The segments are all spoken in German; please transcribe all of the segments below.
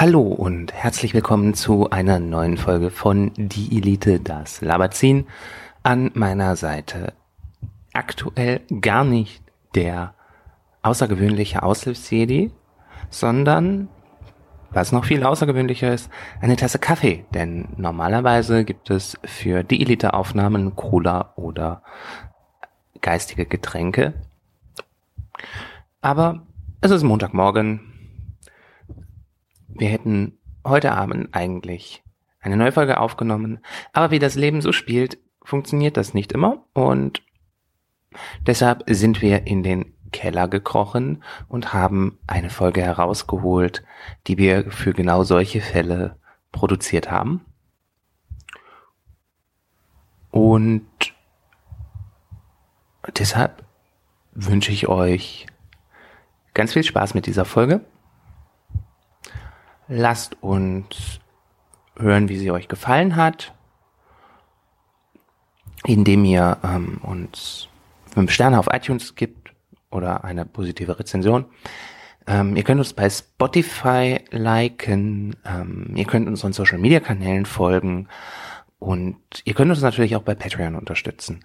Hallo und herzlich willkommen zu einer neuen Folge von Die Elite, das Labazin. An meiner Seite aktuell gar nicht der außergewöhnliche Aushilfsjedi, sondern, was noch viel außergewöhnlicher ist, eine Tasse Kaffee. Denn normalerweise gibt es für die Elite-Aufnahmen Cola oder geistige Getränke. Aber es ist Montagmorgen, wir hätten heute Abend eigentlich eine neue Folge aufgenommen, aber wie das Leben so spielt, funktioniert das nicht immer und deshalb sind wir in den Keller gekrochen und haben eine Folge herausgeholt, die wir für genau solche Fälle produziert haben. Und deshalb wünsche ich euch ganz viel Spaß mit dieser Folge. Lasst uns hören, wie sie euch gefallen hat, indem ihr ähm, uns fünf Sterne auf iTunes gibt oder eine positive Rezension. Ähm, ihr könnt uns bei Spotify liken, ähm, ihr könnt uns unseren Social Media Kanälen folgen und ihr könnt uns natürlich auch bei Patreon unterstützen.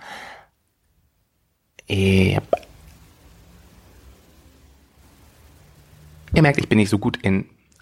Yep. Ihr merkt, ich bin nicht so gut in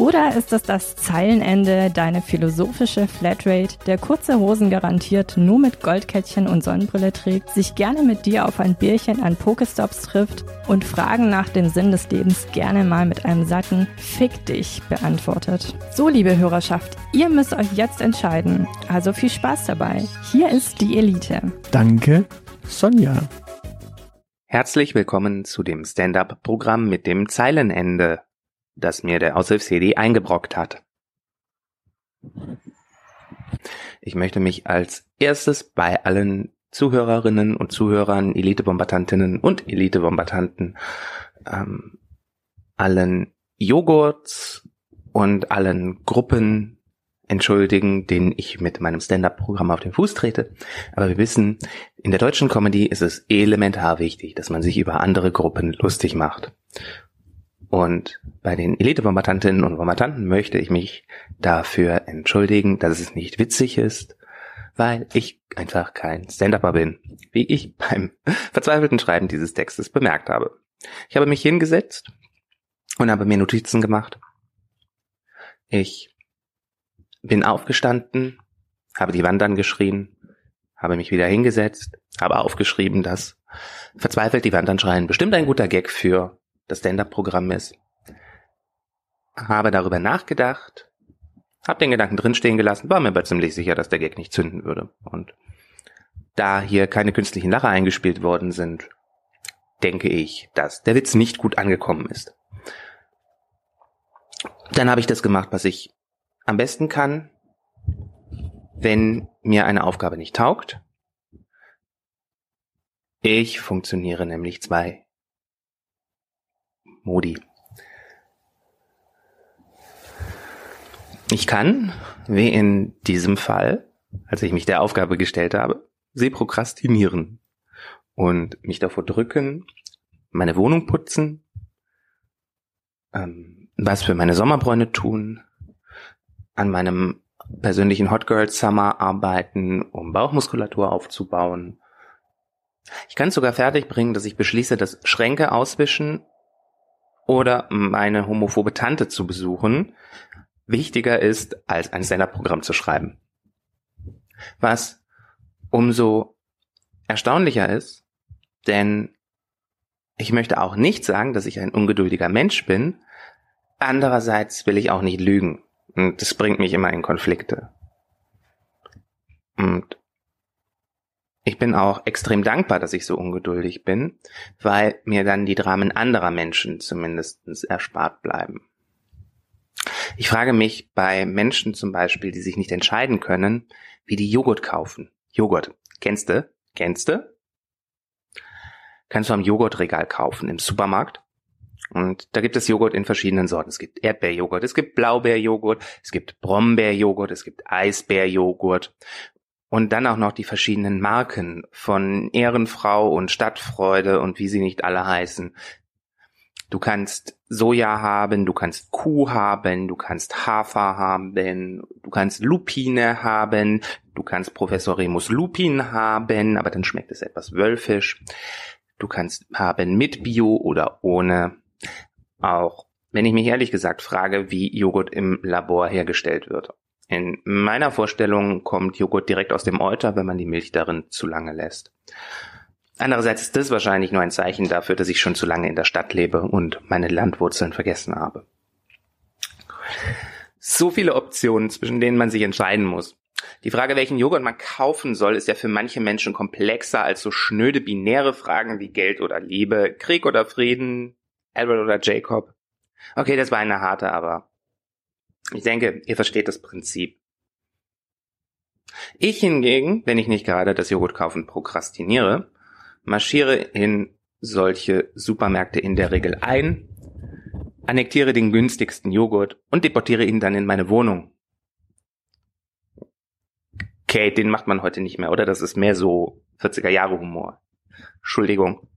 Oder ist es das Zeilenende, deine philosophische Flatrate, der kurze Hosen garantiert nur mit Goldkettchen und Sonnenbrille trägt, sich gerne mit dir auf ein Bierchen an Pokestops trifft und Fragen nach dem Sinn des Lebens gerne mal mit einem satten Fick dich beantwortet? So, liebe Hörerschaft, ihr müsst euch jetzt entscheiden. Also viel Spaß dabei. Hier ist die Elite. Danke, Sonja. Herzlich willkommen zu dem Stand-up-Programm mit dem Zeilenende das mir der Aushilfs-CD eingebrockt hat. Ich möchte mich als erstes bei allen Zuhörerinnen und Zuhörern, Elite-Bombardantinnen und Elite-Bombardanten, ähm, allen Joghurts und allen Gruppen entschuldigen, denen ich mit meinem Stand-up-Programm auf den Fuß trete. Aber wir wissen, in der deutschen Comedy ist es elementar wichtig, dass man sich über andere Gruppen lustig macht. Und bei den Elite-Bombardantinnen und Bombardanten möchte ich mich dafür entschuldigen, dass es nicht witzig ist, weil ich einfach kein Stand-Upper bin, wie ich beim verzweifelten Schreiben dieses Textes bemerkt habe. Ich habe mich hingesetzt und habe mir Notizen gemacht. Ich bin aufgestanden, habe die Wand angeschrien, habe mich wieder hingesetzt, habe aufgeschrieben, dass verzweifelt die Wand anschreien bestimmt ein guter Gag für das Stand-up-Programm ist. Habe darüber nachgedacht, habe den Gedanken drinstehen gelassen, war mir aber ziemlich sicher, dass der Gag nicht zünden würde. Und da hier keine künstlichen Lacher eingespielt worden sind, denke ich, dass der Witz nicht gut angekommen ist. Dann habe ich das gemacht, was ich am besten kann, wenn mir eine Aufgabe nicht taugt. Ich funktioniere nämlich zwei Modi. Ich kann, wie in diesem Fall, als ich mich der Aufgabe gestellt habe, sie prokrastinieren und mich davor drücken, meine Wohnung putzen, ähm, was für meine Sommerbräune tun, an meinem persönlichen Hot Girl Summer arbeiten, um Bauchmuskulatur aufzubauen. Ich kann es sogar fertig bringen, dass ich beschließe, dass Schränke auswischen oder meine homophobe Tante zu besuchen wichtiger ist, als ein Senderprogramm zu schreiben. Was umso erstaunlicher ist, denn ich möchte auch nicht sagen, dass ich ein ungeduldiger Mensch bin. Andererseits will ich auch nicht lügen. Und das bringt mich immer in Konflikte. Und ich bin auch extrem dankbar, dass ich so ungeduldig bin, weil mir dann die Dramen anderer Menschen zumindest erspart bleiben. Ich frage mich bei Menschen zum Beispiel, die sich nicht entscheiden können, wie die Joghurt kaufen. Joghurt. Kennst du? Kennst du? Kannst du am Joghurtregal kaufen im Supermarkt. Und da gibt es Joghurt in verschiedenen Sorten. Es gibt Erdbeerjoghurt, es gibt Blaubeerjoghurt, es gibt Brombeerjoghurt, es gibt Eisbeerjoghurt. Und dann auch noch die verschiedenen Marken von Ehrenfrau und Stadtfreude und wie sie nicht alle heißen. Du kannst Soja haben, du kannst Kuh haben, du kannst Hafer haben, du kannst Lupine haben, du kannst Professor Remus Lupin haben, aber dann schmeckt es etwas wölfisch. Du kannst haben mit Bio oder ohne. Auch wenn ich mich ehrlich gesagt frage, wie Joghurt im Labor hergestellt wird. In meiner Vorstellung kommt Joghurt direkt aus dem Euter, wenn man die Milch darin zu lange lässt. Andererseits ist das wahrscheinlich nur ein Zeichen dafür, dass ich schon zu lange in der Stadt lebe und meine Landwurzeln vergessen habe. So viele Optionen, zwischen denen man sich entscheiden muss. Die Frage, welchen Joghurt man kaufen soll, ist ja für manche Menschen komplexer als so schnöde binäre Fragen wie Geld oder Liebe, Krieg oder Frieden, Edward oder Jacob. Okay, das war eine harte, aber ich denke, ihr versteht das Prinzip. Ich hingegen, wenn ich nicht gerade das Joghurt kaufen prokrastiniere, marschiere in solche Supermärkte in der Regel ein, annektiere den günstigsten Joghurt und deportiere ihn dann in meine Wohnung. Okay, den macht man heute nicht mehr, oder? Das ist mehr so 40er Jahre Humor. Entschuldigung.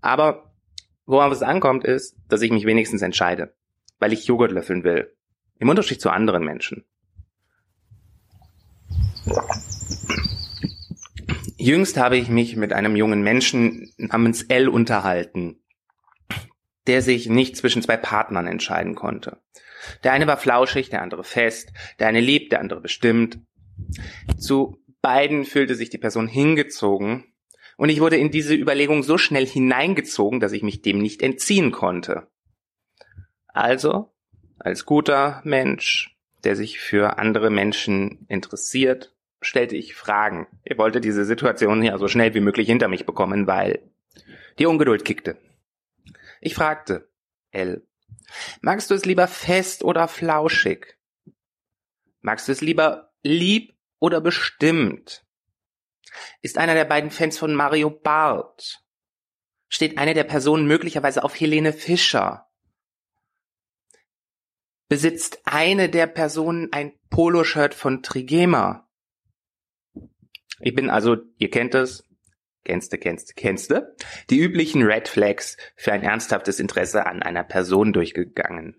Aber worauf es ankommt, ist, dass ich mich wenigstens entscheide, weil ich Joghurt löffeln will. Im Unterschied zu anderen Menschen. Jüngst habe ich mich mit einem jungen Menschen namens L unterhalten, der sich nicht zwischen zwei Partnern entscheiden konnte. Der eine war flauschig, der andere fest, der eine liebt, der andere bestimmt. Zu beiden fühlte sich die Person hingezogen, und ich wurde in diese Überlegung so schnell hineingezogen, dass ich mich dem nicht entziehen konnte. Also, als guter Mensch, der sich für andere Menschen interessiert, stellte ich Fragen. Ich wollte diese Situation ja so schnell wie möglich hinter mich bekommen, weil die Ungeduld kickte. Ich fragte, L, magst du es lieber fest oder flauschig? Magst du es lieber lieb oder bestimmt? Ist einer der beiden Fans von Mario Barth? Steht eine der Personen möglicherweise auf Helene Fischer? Besitzt eine der Personen ein Poloshirt von Trigema? Ich bin also, ihr kennt es, kennste, kennste, kennste, die üblichen Red Flags für ein ernsthaftes Interesse an einer Person durchgegangen.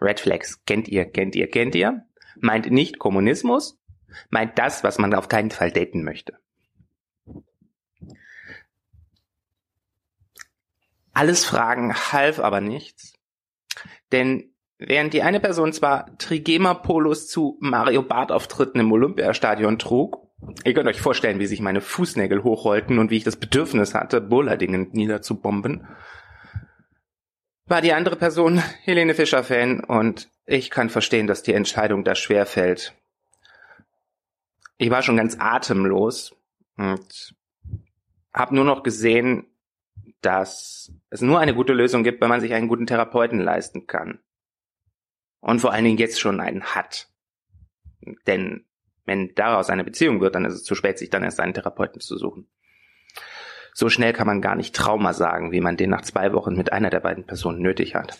Red Flags kennt ihr, kennt ihr, kennt ihr? Meint nicht Kommunismus, meint das, was man auf keinen Fall daten möchte. Alles Fragen half aber nichts, denn während die eine Person zwar Trigema-Polos zu Mario Barth-Auftritten im Olympiastadion trug Ihr könnt euch vorstellen, wie sich meine Fußnägel hochrollten und wie ich das Bedürfnis hatte, Bullerdingen niederzubomben. War die andere Person Helene Fischer Fan und ich kann verstehen, dass die Entscheidung da schwer fällt. Ich war schon ganz atemlos und habe nur noch gesehen, dass es nur eine gute Lösung gibt, wenn man sich einen guten Therapeuten leisten kann. Und vor allen Dingen jetzt schon einen hat. Denn wenn daraus eine Beziehung wird, dann ist es zu spät, sich dann erst einen Therapeuten zu suchen. So schnell kann man gar nicht Trauma sagen, wie man den nach zwei Wochen mit einer der beiden Personen nötig hat.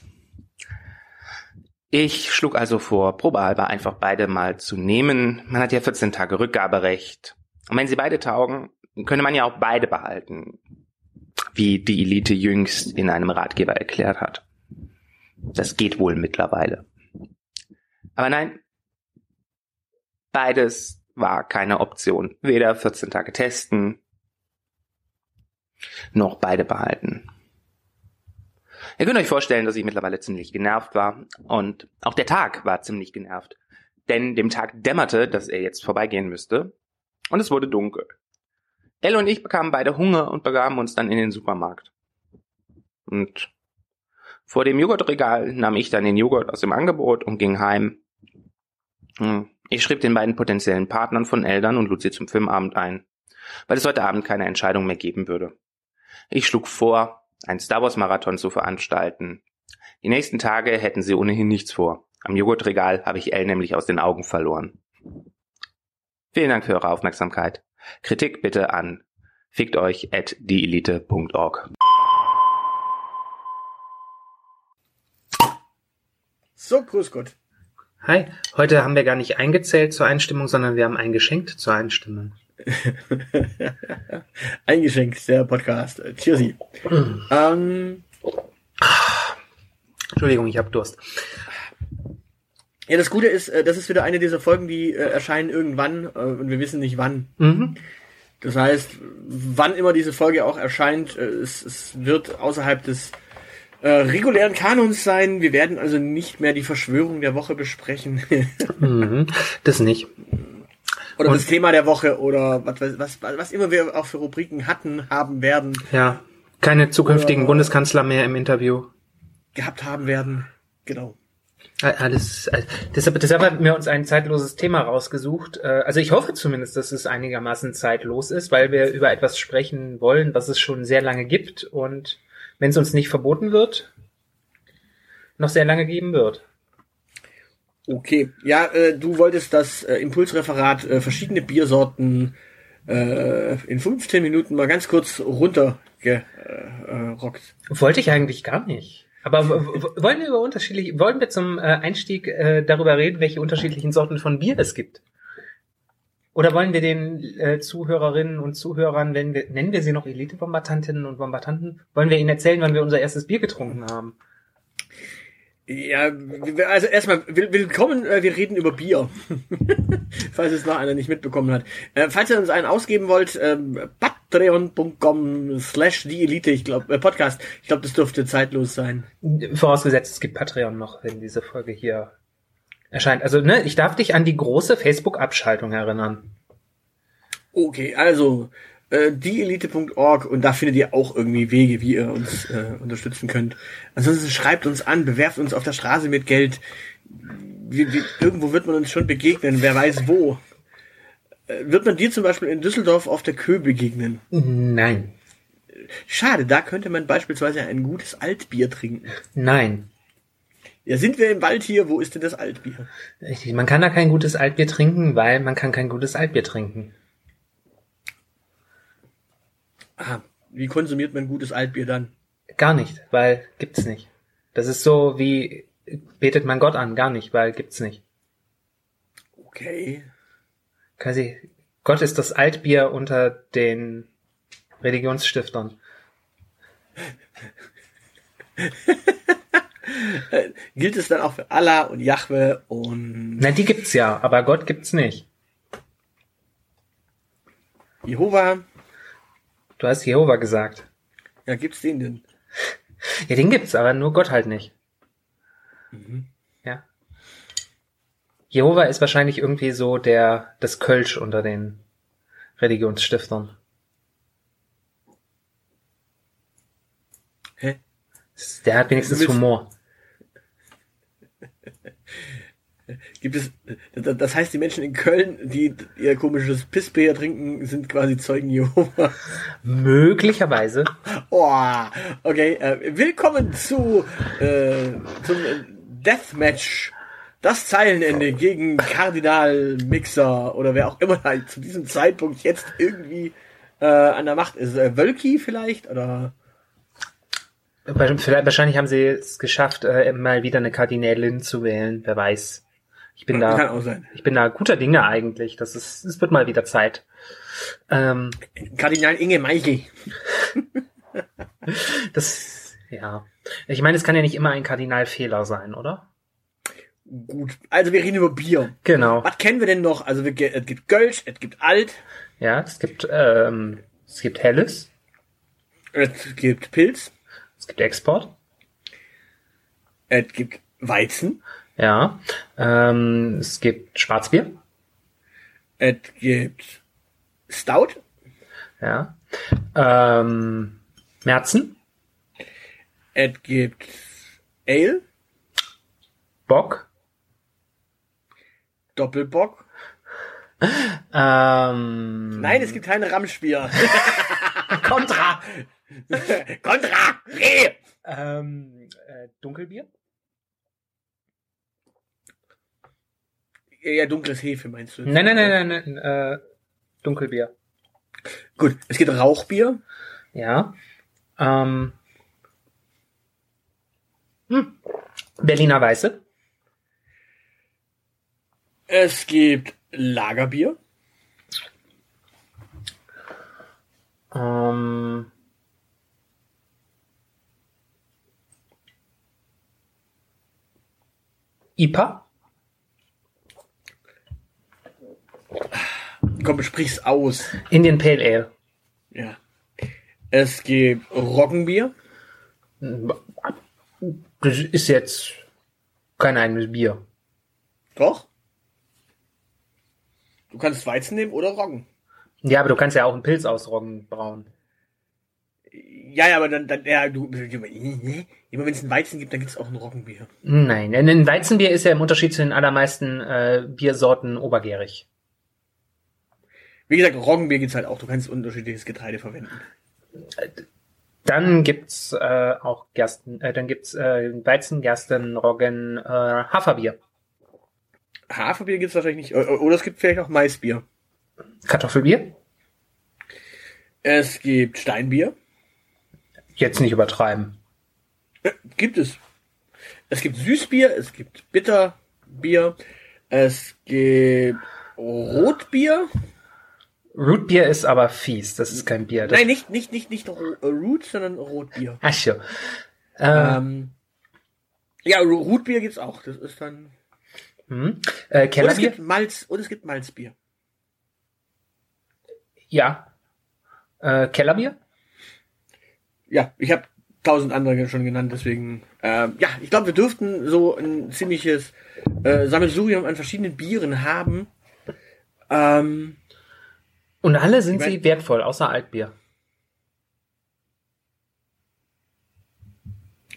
Ich schlug also vor, probehalber einfach beide mal zu nehmen. Man hat ja 14 Tage Rückgaberecht. Und wenn sie beide taugen, könne man ja auch beide behalten, wie die Elite jüngst in einem Ratgeber erklärt hat. Das geht wohl mittlerweile. Aber nein, Beides war keine Option. Weder 14 Tage testen, noch beide behalten. Ihr könnt euch vorstellen, dass ich mittlerweile ziemlich genervt war und auch der Tag war ziemlich genervt. Denn dem Tag dämmerte, dass er jetzt vorbeigehen müsste und es wurde dunkel. Elle und ich bekamen beide Hunger und begaben uns dann in den Supermarkt. Und vor dem Joghurtregal nahm ich dann den Joghurt aus dem Angebot und ging heim. Hm. Ich schrieb den beiden potenziellen Partnern von Eltern und lud sie zum Filmabend ein, weil es heute Abend keine Entscheidung mehr geben würde. Ich schlug vor, einen Star Wars Marathon zu veranstalten, Die nächsten Tage hätten sie ohnehin nichts vor. Am Joghurtregal habe ich Elle nämlich aus den Augen verloren. Vielen Dank für eure Aufmerksamkeit. Kritik bitte an fickt euch at dieelite.org. So, grüß Gott. Hi, heute haben wir gar nicht eingezählt zur Einstimmung, sondern wir haben eingeschenkt zur Einstimmung. Eingeschenkt, der Podcast. Tschüssi. ähm, Entschuldigung, ich habe Durst. ja, das Gute ist, äh, das ist wieder eine dieser Folgen, die äh, erscheinen irgendwann äh, und wir wissen nicht wann. Mhm. Das heißt, wann immer diese Folge auch erscheint, äh, es, es wird außerhalb des äh, regulären Kanons sein. Wir werden also nicht mehr die Verschwörung der Woche besprechen. Mhm. Das nicht. oder Und- das Thema der Woche oder was, was, was, immer wir auch für Rubriken hatten, haben werden, Ja. Keine zukünftigen Oder- Bundeskanzler mehr im Interview. gehabt haben werden. Genau. Äh, Alles, äh, deshalb, deshalb haben wir uns ein zeitloses Thema rausgesucht. Äh, Also ich hoffe zumindest, dass es einigermaßen zeitlos ist, weil wir über etwas sprechen wollen, was es schon sehr lange gibt und wenn es uns nicht verboten wird, noch sehr lange geben wird. Okay. Ja, äh, du wolltest das äh, Impulsreferat äh, verschiedene Biersorten äh, in 15 Minuten mal ganz kurz runtergerockt. Äh, rockt. Wollte ich eigentlich gar nicht. Aber wollen wir über unterschiedliche, wollen wir zum äh, Einstieg äh, darüber reden, welche unterschiedlichen Sorten von Bier es gibt? Oder wollen wir den äh, Zuhörerinnen und Zuhörern, wenn wir, nennen wir sie noch Elite-Bombardantinnen und Bombardanten, wollen wir ihnen erzählen, wann wir unser erstes Bier getrunken haben? Ja, also erstmal will- willkommen, äh, wir reden über Bier. falls es noch einer nicht mitbekommen hat. Äh, falls ihr uns einen ausgeben wollt, ähm, patreon.com slash die Elite, ich glaube, äh, Podcast, ich glaube, das dürfte zeitlos sein. Vorausgesetzt, es gibt Patreon noch, wenn diese Folge hier erscheint. Also, ne, ich darf dich an die große Facebook-Abschaltung erinnern. Okay, also äh, dieelite.org und da findet ihr auch irgendwie Wege, wie ihr uns äh, unterstützen könnt. Ansonsten schreibt uns an, bewerft uns auf der Straße mit Geld. Wie, wie, irgendwo wird man uns schon begegnen, wer weiß wo. Äh, wird man dir zum Beispiel in Düsseldorf auf der Kö begegnen? Nein. Schade, da könnte man beispielsweise ein gutes Altbier trinken. Nein. Ja, sind wir im Wald hier? Wo ist denn das Altbier? Richtig, man kann da kein gutes Altbier trinken, weil man kann kein gutes Altbier trinken. Ah, wie konsumiert man gutes Altbier dann? Gar nicht, weil gibt's nicht. Das ist so wie betet man Gott an, gar nicht, weil gibt's nicht. Okay. Quasi, Gott ist das Altbier unter den Religionsstiftern. Gilt es dann auch für Allah und Jahwe und Na, die gibt's ja, aber Gott gibt's nicht. Jehova? Du hast Jehova gesagt. Ja, gibt's den denn? Ja, den gibt's, aber nur Gott halt nicht. Ja. Jehova ist wahrscheinlich irgendwie so der, das Kölsch unter den Religionsstiftern. Hä? Der hat wenigstens Humor. Gibt es, das das heißt, die Menschen in Köln, die ihr komisches Pissbier trinken, sind quasi Zeugen Jehova. Möglicherweise. Oh, okay, äh, willkommen zu, äh, zum Deathmatch. Das Zeilenende gegen Kardinal Mixer oder wer auch immer da zu diesem Zeitpunkt jetzt irgendwie äh, an der Macht ist. Äh, Wölki vielleicht? Oder Wahrscheinlich haben sie es geschafft, äh, mal wieder eine Kardinälin zu wählen. Wer weiß. Ich bin da, ich bin da guter Dinge eigentlich. Das ist, es wird mal wieder Zeit. Ähm, Kardinal Inge Meichel. das, ja. Ich meine, es kann ja nicht immer ein Kardinalfehler sein, oder? Gut, also wir reden über Bier. Genau. Was kennen wir denn noch? Also wir, es gibt Gölsch, es gibt Alt, Ja, es gibt, ähm, es gibt Helles, es gibt Pilz, es gibt Export. es gibt Weizen, Ja. Ähm, es gibt Schwarzbier. es gibt Stout, Ja. Ähm, Märzen. es gibt Ale, Bock. Doppelbock. Ähm, Nein, es gibt keine Ramschbier. Contra. Contra! Reh! Ähm, äh, Dunkelbier? Ja, dunkles Hefe meinst du? Nein, nein, nein, nein, nein äh, Dunkelbier. Gut, es gibt Rauchbier. Ja. Ähm, hm. Berliner Weiße. Es gibt Lagerbier. Ähm, IPA. Komm, sprich's aus. Indian Pale Ale. Ja. Es gibt Roggenbier. Das ist jetzt kein eigenes Bier. Doch. Du kannst Weizen nehmen oder Roggen. Ja, aber du kannst ja auch einen Pilz aus Roggen brauen. Ja, ja, aber dann, dann ja, du, immer wenn es einen Weizen gibt, dann gibt's auch ein Roggenbier. Nein, ein Weizenbier ist ja im Unterschied zu den allermeisten äh, Biersorten obergärig. Wie gesagt, Roggenbier gibt's halt auch. Du kannst unterschiedliches Getreide verwenden. Dann gibt's äh, auch Gersten, äh, dann gibt's äh, Weizen, Gersten, Roggen, äh, Haferbier, Haferbier gibt's wahrscheinlich nicht. Oder es gibt vielleicht auch Maisbier. Kartoffelbier. Es gibt Steinbier. Jetzt nicht übertreiben. Äh, Gibt es. Es gibt Süßbier, es gibt Bitterbier, es gibt Rotbier. Rootbier ist aber fies, das ist kein Bier. Das Nein, nicht, nicht, nicht, nicht äh, Root, sondern Rotbier. Ach so. Äh, Ähm, ja, Ro- Rootbier gibt's auch. Das ist dann. hm. äh, Und es Kellerbier? gibt Malz, und es gibt Malzbier. Ja. Äh, Kellerbier? Ja, ich habe tausend andere schon genannt, deswegen. Ähm, ja, ich glaube, wir dürften so ein ziemliches äh, Sammelsurium an verschiedenen Bieren haben. Ähm, Und alle sind Ich mein- sie wertvoll, außer Altbier.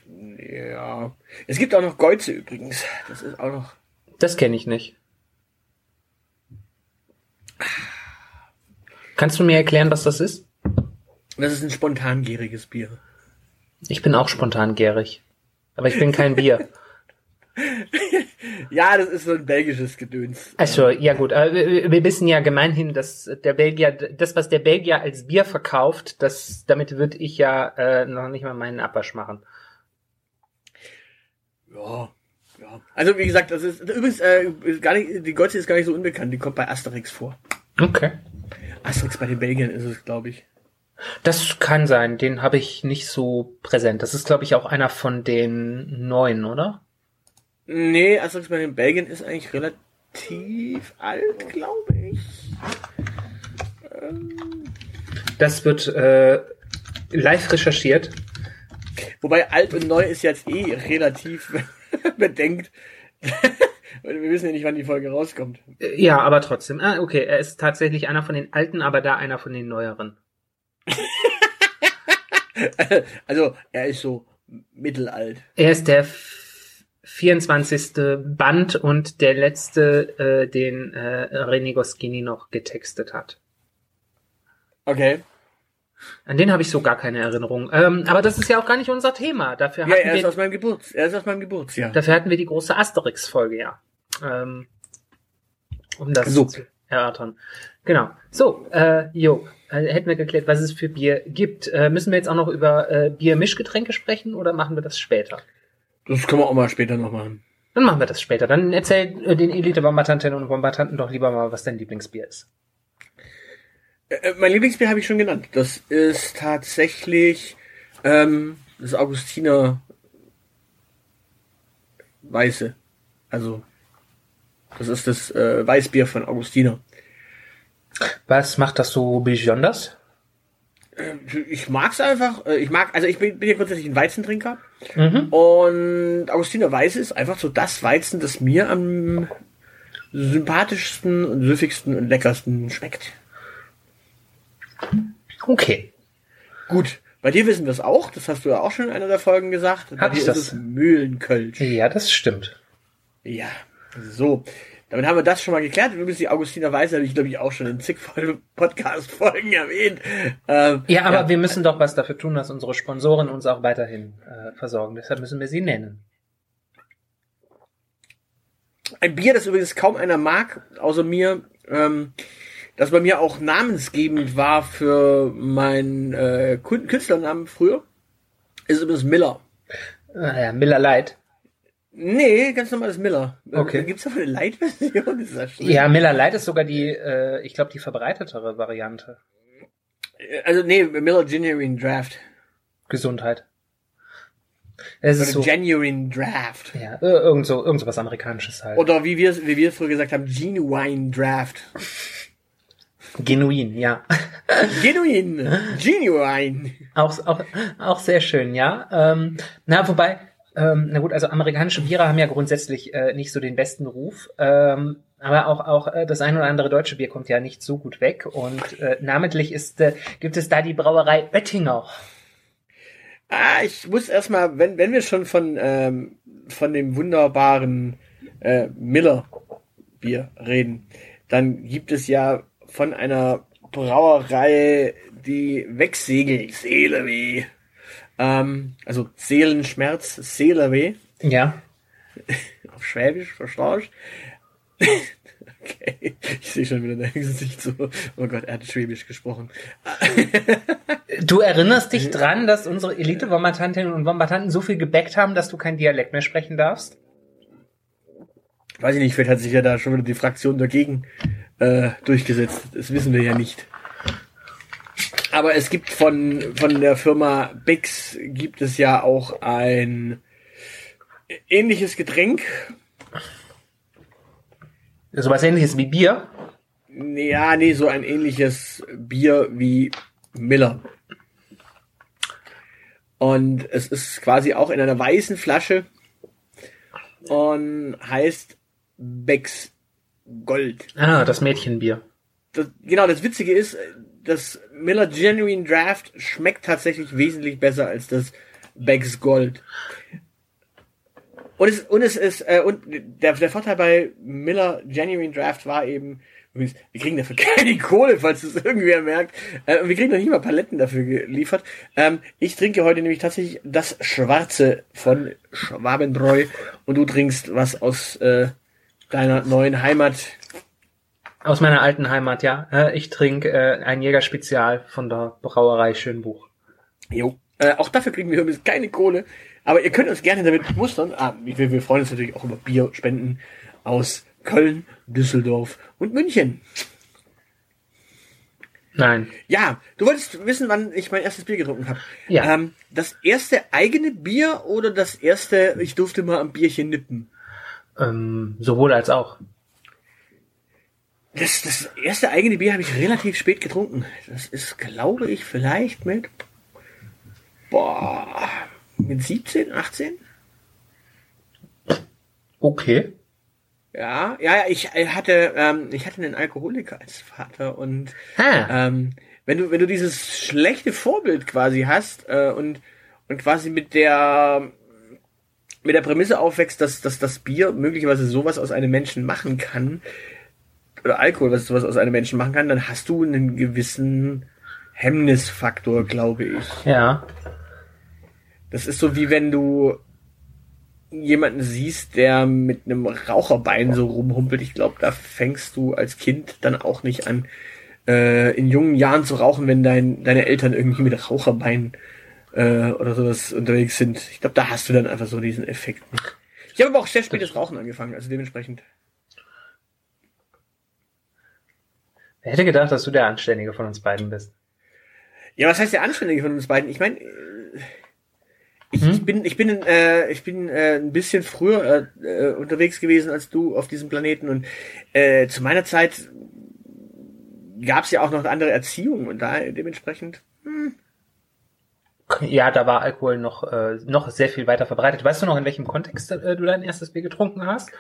ja. Es gibt auch noch Geuze übrigens. Das ist auch noch. Das kenne ich nicht. Kannst du mir erklären, was das ist? Das ist ein spontangäriges Bier. Ich bin auch spontan gärig. Aber ich bin kein Bier. Ja, das ist so ein belgisches Gedöns. Also, ja gut, äh, wir- wir wissen ja gemeinhin, dass der Belgier, das, was der Belgier als Bier verkauft, das, damit würde ich ja äh, noch nicht mal meinen Abwasch machen. Ja. Ja. Also wie gesagt, das ist übrigens äh, gar nicht, die Geuze ist gar nicht so unbekannt. Die kommt bei Asterix vor. Okay. Asterix bei den Belgiern ist es, glaube ich. Das kann sein, den habe ich nicht so präsent. Das ist, glaube ich, auch einer von den neuen, oder? Nee, Asterix bei den Belgiern ist eigentlich relativ alt, glaube ich. Das wird äh, live recherchiert. Wobei alt und neu ist jetzt eh relativ bedenkt. Wir wissen ja nicht, wann die Folge rauskommt. Äh, Ja, aber trotzdem. Ah, okay, er ist tatsächlich einer von den alten, aber da einer von den neueren. Also, er ist so mittelalt. Er ist der 24. Band und der letzte, äh, den äh, René Goscinny noch getextet hat. Okay. An den habe ich so gar keine Erinnerung. Ähm, aber das ist ja auch gar nicht unser Thema. Dafür Ja, hatten, er ist aus wir, meinem Geburts, er ist aus meinem Geburtsjahr. dafür hatten wir die große Asterix-Folge, ja. Ähm, um das So. zu erörtern. Genau. So, äh, jo, äh, hätten wir geklärt, was es für Bier gibt. Äh, müssen wir jetzt auch noch über äh, Biermischgetränke sprechen oder machen wir das später? Das können wir auch mal später noch machen. Dann machen wir das später. Dann erzähl äh, den Elite-Bombardantinnen und Bombardanten doch lieber mal, was dein Lieblingsbier ist. Äh, äh, mein Lieblingsbier habe ich schon genannt. Das ist tatsächlich ähm, das Augustiner Weiße. Also, das ist das äh, Weißbier von Augustiner. Was macht das so besonders? Ich mag's einfach. äh, Ich mag, also ich bin, bin ja grundsätzlich ein Weizentrinker. Mhm. Und Augustiner Weiße ist einfach so das Weizen, das mir am sympathischsten und süffigsten und leckersten schmeckt. Okay. Gut, bei dir wissen wir es auch. Das hast du ja auch schon in einer der Folgen gesagt. Bei Hab dir ich ist das? es Mühlenkölsch. Ja, das stimmt. Ja, so. Damit haben wir das schon mal geklärt. Übrigens, die Augustiner Weiße habe ich, glaube ich, auch schon in zig Podcast-Folgen erwähnt. Ähm, ja, aber ja. wir müssen doch was dafür tun, dass unsere Sponsoren uns auch weiterhin äh, versorgen. Deshalb müssen wir sie nennen. Ein Bier, das übrigens kaum einer mag, außer mir, ähm, das bei mir auch namensgebend war für meinen äh, Künstlernamen früher, ist übrigens Miller. Ah, ja, Miller Light. Nee, ganz normales Miller. Okay. Gibt es auch eine Light-Version? Ja, Miller Light ist sogar die, äh, ich glaube, die verbreitetere Variante. Also nee, Miller Genuine Draft. Gesundheit. Es ist so, Genuine Draft. Ja, irgend so, irgend so was Amerikanisches halt. Oder wie wir, wie wir früher gesagt haben, Genuine Draft. Genuin, ja. Genuin, genuine. Auch, auch, auch sehr schön, ja. Ähm, na, wobei, ähm, na gut, also amerikanische Biere haben ja grundsätzlich äh, nicht so den besten Ruf. Ähm, aber auch, auch äh, das ein oder andere deutsche Bier kommt ja nicht so gut weg. Und äh, namentlich ist, äh, gibt es da die Brauerei Oettinger. Ah, ich muss erstmal, wenn, wenn wir schon von, ähm, von dem wunderbaren äh, Miller Bier reden, dann gibt es ja von einer Brauerei, die wegsegelt, Seeleweh. Ähm, also Seelenschmerz, Seeleweh. Ja. Auf Schwäbisch, verstehst Okay, ich sehe schon wieder dein Gesicht so. Oh Gott, er hat Schwäbisch gesprochen. Du erinnerst dich dran, dass unsere Elite-Wombatantinnen und Wombatanten so viel gebackt haben, dass du kein Dialekt mehr sprechen darfst? Weiß ich nicht, vielleicht hat sich ja da schon wieder die Fraktion dagegen äh, durchgesetzt. Das wissen wir ja nicht. Aber es gibt von, von der Firma Bix gibt es ja auch ein ähnliches Getränk. So was ähnliches wie Bier? Ja, nee, so ein ähnliches Bier wie Miller. Und es ist quasi auch in einer weißen Flasche und heißt Becks Gold. Ah, das Mädchenbier. Das, genau, das Witzige ist, das Miller Genuine Draft schmeckt tatsächlich wesentlich besser als das Becks Gold. Und es, und es ist, äh, und der, der Vorteil bei Miller Genuine Draft war eben, übrigens, wir kriegen dafür keine Kohle, falls es irgendwer merkt. Äh, wir kriegen noch nicht mal Paletten dafür geliefert. Ähm, ich trinke heute nämlich tatsächlich das Schwarze von Schwabenbräu und du trinkst was aus äh, deiner neuen Heimat? Aus meiner alten Heimat, ja. Äh, ich trinke äh, ein Jägerspezial von der Brauerei Schönbuch. Jo. Äh, auch dafür kriegen wir übrigens keine Kohle. Aber ihr könnt uns gerne damit mustern. Ah, wir, wir freuen uns natürlich auch über Bierspenden aus Köln, Düsseldorf und München. Nein. Ja, du wolltest wissen, wann ich mein erstes Bier getrunken habe. Ja. Ähm, das erste eigene Bier oder das erste, ich durfte mal am Bierchen nippen? Ähm, sowohl als auch. Das, das erste eigene Bier habe ich relativ spät getrunken. Das ist, glaube ich, vielleicht mit, boah, mit 17, 18? Okay. Ja, ja, ja, ich hatte, ähm, ich hatte einen Alkoholiker als Vater und ähm, wenn du, wenn du dieses schlechte Vorbild quasi hast äh, und und quasi mit der mit der Prämisse aufwächst, dass, dass das Bier möglicherweise sowas aus einem Menschen machen kann, oder Alkohol, was sowas aus einem Menschen machen kann, dann hast du einen gewissen Hemmnisfaktor, glaube ich. Ja. Das ist so wie wenn du jemanden siehst, der mit einem Raucherbein so rumhumpelt. Ich glaube, da fängst du als Kind dann auch nicht an, äh, in jungen Jahren zu rauchen, wenn dein, deine Eltern irgendwie mit Raucherbein äh, oder sowas unterwegs sind. Ich glaube, da hast du dann einfach so diesen Effekt. Ich habe aber auch sehr spätes Rauchen angefangen, also dementsprechend. Wer hätte gedacht, dass du der Anständige von uns beiden bist? Ja, was heißt der Anständige von uns beiden? Ich meine, ich, hm? ich bin, ich bin, äh, ich bin äh, ein bisschen früher äh, äh, unterwegs gewesen als du auf diesem Planeten und äh, zu meiner Zeit gab es ja auch noch eine andere Erziehung und da dementsprechend. Hm, ja, da war Alkohol noch, äh, noch sehr viel weiter verbreitet. Weißt du noch, in welchem Kontext äh, du dein erstes Bier getrunken hast?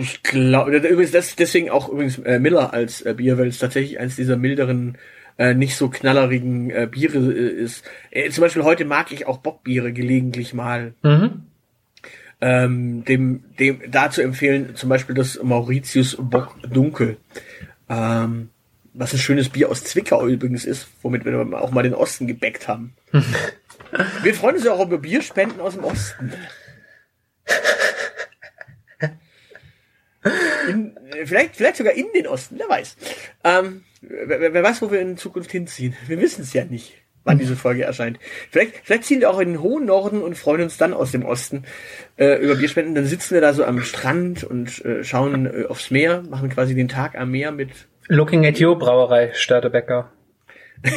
Ich glaube, übrigens das deswegen auch übrigens äh, Miller als äh, Bier, weil es tatsächlich eines dieser milderen, äh, nicht so knallerigen äh, Biere äh, ist. Äh, zum Beispiel heute mag ich auch Bockbiere gelegentlich mal. Mhm. ähm, dem, dem da zu empfehlen, zum Beispiel das Mauritius Bock Dunkel. Ähm, was ein schönes Bier aus Zwickau übrigens ist, womit wir auch mal den Osten gebackt haben. wir freuen uns ja auch über Bierspenden aus dem Osten. In, vielleicht, vielleicht sogar in den Osten, wer weiß. Ähm, wer, wer weiß, wo wir in Zukunft hinziehen. Wir wissen es ja nicht, wann diese Folge erscheint. Vielleicht, vielleicht ziehen wir auch in den hohen Norden und freuen uns dann aus dem Osten äh, über Bierspenden. Dann sitzen wir da so am Strand und äh, schauen äh, aufs Meer, machen quasi den Tag am Meer mit. Looking at you, Brauerei Störtebecker.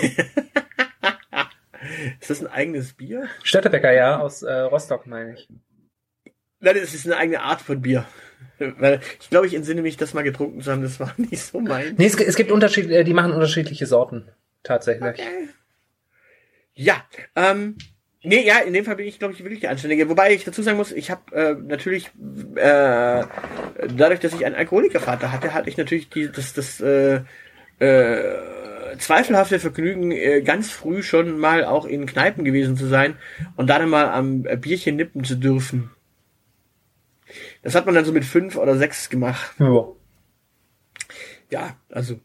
Ist das ein eigenes Bier? Störtebecker, ja, aus äh, Rostock, meine ich. Nein, das ist eine eigene Art von Bier. Weil ich glaube, ich entsinne mich, das mal getrunken zu haben. Das war nicht so mein. Nee, es, es gibt unterschiedliche, die machen unterschiedliche Sorten. Tatsächlich. Okay. Ja, ähm, nee, ja, in dem Fall bin ich, glaube ich, wirklich der Anständige. Wobei ich dazu sagen muss, ich habe äh, natürlich, äh, dadurch, dass ich einen Alkoholikervater hatte, hatte ich natürlich die, das, das äh, äh, zweifelhafte Vergnügen, äh, ganz früh schon mal auch in Kneipen gewesen zu sein und dann mal am Bierchen nippen zu dürfen. Das hat man dann so mit fünf oder sechs gemacht. Ja. Ja, also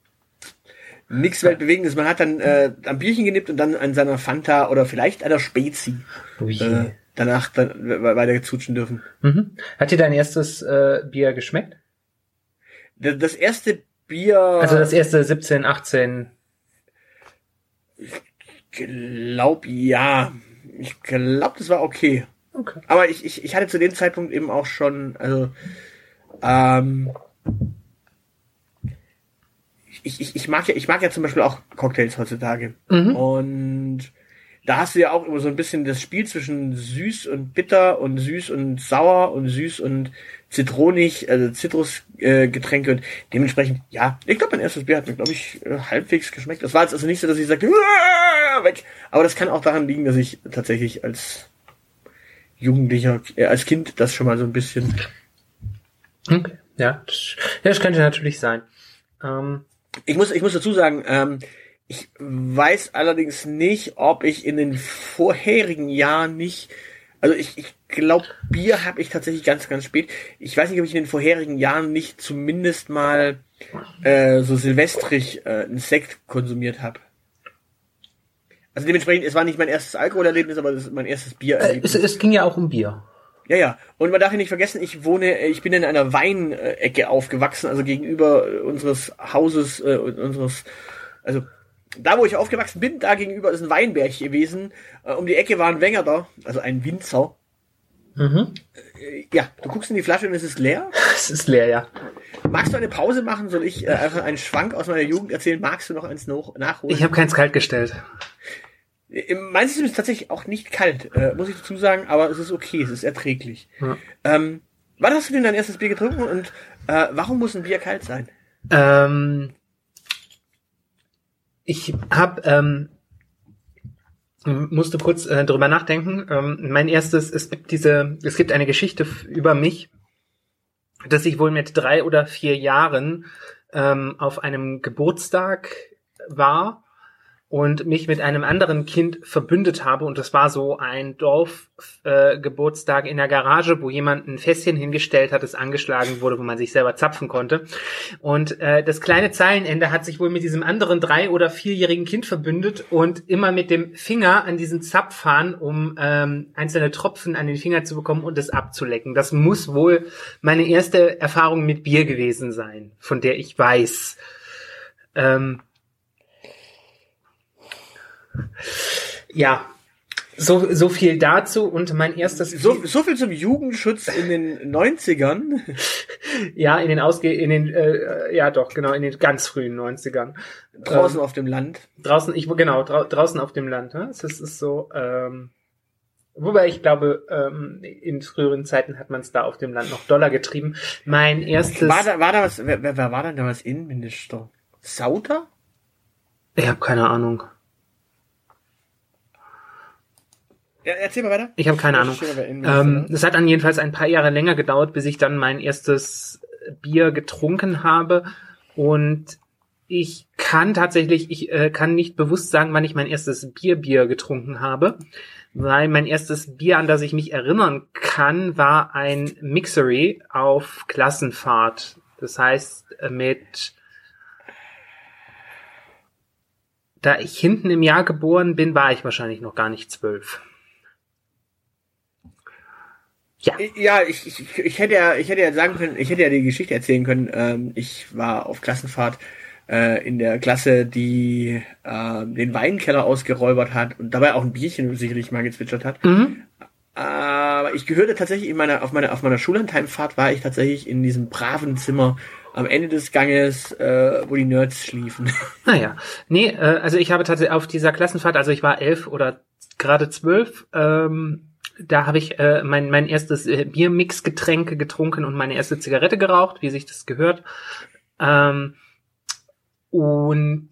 nichts Weltbewegendes. Man hat dann äh, am Bierchen genippt und dann an seiner Fanta oder vielleicht einer Spezi Ui. äh, danach dann weiter gezutschen dürfen. Mhm. Hat dir dein erstes äh, Bier geschmeckt? Das, das erste Bier, Also das erste 17, 18. glaub ja, ich glaub, das war okay. Okay. Aber ich, ich, ich hatte zu dem Zeitpunkt eben auch schon, also ähm, ich, ich, ich mag ja, ich mag ja zum Beispiel auch Cocktails heutzutage. Mhm. Und da hast du ja auch immer so ein bisschen das Spiel zwischen süß und bitter und süß und sauer und süß und zitronig, also Zitrusgetränke äh, und dementsprechend, ja, ich glaube, mein erstes Bier hat mir, glaube ich, äh, halbwegs geschmeckt. Das war jetzt also nicht so, dass ich sagte, weg. Aber das kann auch daran liegen, dass ich tatsächlich als Jugendlicher, äh, als Kind das schon mal so ein bisschen. Okay. Ja, das, ja, das könnte natürlich sein. Ähm, Ich muss, ich muss dazu sagen, ähm, ich weiß allerdings nicht, ob ich in den vorherigen Jahren nicht, also ich, ich glaube, Bier habe ich tatsächlich ganz, ganz spät. Ich weiß nicht, ob ich in den vorherigen Jahren nicht zumindest mal äh, so silvestrig äh, einen Sekt konsumiert habe. Also dementsprechend, es war nicht mein erstes Alkoholerlebnis, aber das ist mein erstes äh, Biererlebnis. es, es ging ja auch um Bier. Ja, ja. Und man darf ja nicht vergessen, ich wohne, äh, ich bin in einer Weinecke aufgewachsen, also gegenüber äh, unseres Hauses, äh, und unseres, also da, wo ich aufgewachsen bin, da gegenüber ist ein Weinberg gewesen. Äh, um die Ecke war ein Wenger also ein Winzer. Mhm. Äh, ja, du guckst in die Flasche und es ist leer. Es ist leer, ja. Magst du eine Pause machen? Soll ich äh, einfach einen Schwank aus meiner Jugend erzählen? Magst du noch eins noch, nachholen? Ich habe keins kalt gestellt. Mein System ist tatsächlich auch nicht kalt, äh, muss ich dazu sagen, aber es ist okay, es ist erträglich. Ja. Ähm, wann hast du denn dein erstes Bier getrunken und äh, warum muss ein Bier kalt sein? Ähm, ich habe ähm, musste kurz äh, drüber nachdenken. Ähm, mein erstes, es gibt diese, es gibt eine Geschichte über mich, dass ich wohl mit drei oder vier Jahren ähm, auf einem Geburtstag war und mich mit einem anderen Kind verbündet habe und das war so ein Dorfgeburtstag äh, in der Garage, wo jemand ein Fässchen hingestellt hat, das angeschlagen wurde, wo man sich selber zapfen konnte. Und äh, das kleine Zeilenende hat sich wohl mit diesem anderen drei- oder vierjährigen Kind verbündet und immer mit dem Finger an diesen Zapfhahn, um ähm, einzelne Tropfen an den Finger zu bekommen und es abzulecken. Das muss wohl meine erste Erfahrung mit Bier gewesen sein, von der ich weiß. Ähm, ja, so, so viel dazu und mein erstes So, so viel zum Jugendschutz in den 90ern. ja in den Ausge in den äh, ja doch genau in den ganz frühen 90ern Draußen Ähm, auf dem Land. draußen ich genau drau draußen auf dem Land ne? es ist, ist so ähm, wobei ich glaube ähm, in früheren Zeiten hat man es da auf dem Land noch Dollar getrieben mein erstes War da, war da was, wer, wer wer war denn da was Innenminister? Sauter? ich habe keine Ahnung Ja, erzähl mal weiter. ich habe keine Ahnung Ähm, es hat dann jedenfalls ein paar Jahre länger gedauert, bis ich dann mein erstes Bier getrunken habe. Und ich kann tatsächlich, ich äh, kann nicht bewusst sagen, wann ich mein erstes Bierbier getrunken habe, weil mein erstes Bier, an das ich mich erinnern kann, war ein Mixery auf Klassenfahrt. Das heißt, äh, mit da ich hinten im Jahr geboren bin, war ich wahrscheinlich noch gar nicht zwölf. Ja. Ja, ich, ich, ich hätte ja, ich hätte ja sagen können, ich hätte ja die Geschichte erzählen können. Ähm, ich war auf Klassenfahrt äh, in der Klasse, die äh, den Weinkeller ausgeräubert hat und dabei auch ein Bierchen sicherlich mal gezwitschert hat. Mhm. Aber ich gehörte tatsächlich in meiner, auf meiner, auf meiner Schullandheimfahrt war ich tatsächlich in diesem braven Zimmer am Ende des Ganges, äh, wo die Nerds schliefen. Naja, nee, äh, also ich habe tatsächlich auf dieser Klassenfahrt, also ich war elf oder gerade zwölf, ähm, da habe ich äh, mein, mein erstes äh, Biermix-Getränk getrunken und meine erste Zigarette geraucht, wie sich das gehört. Ähm, und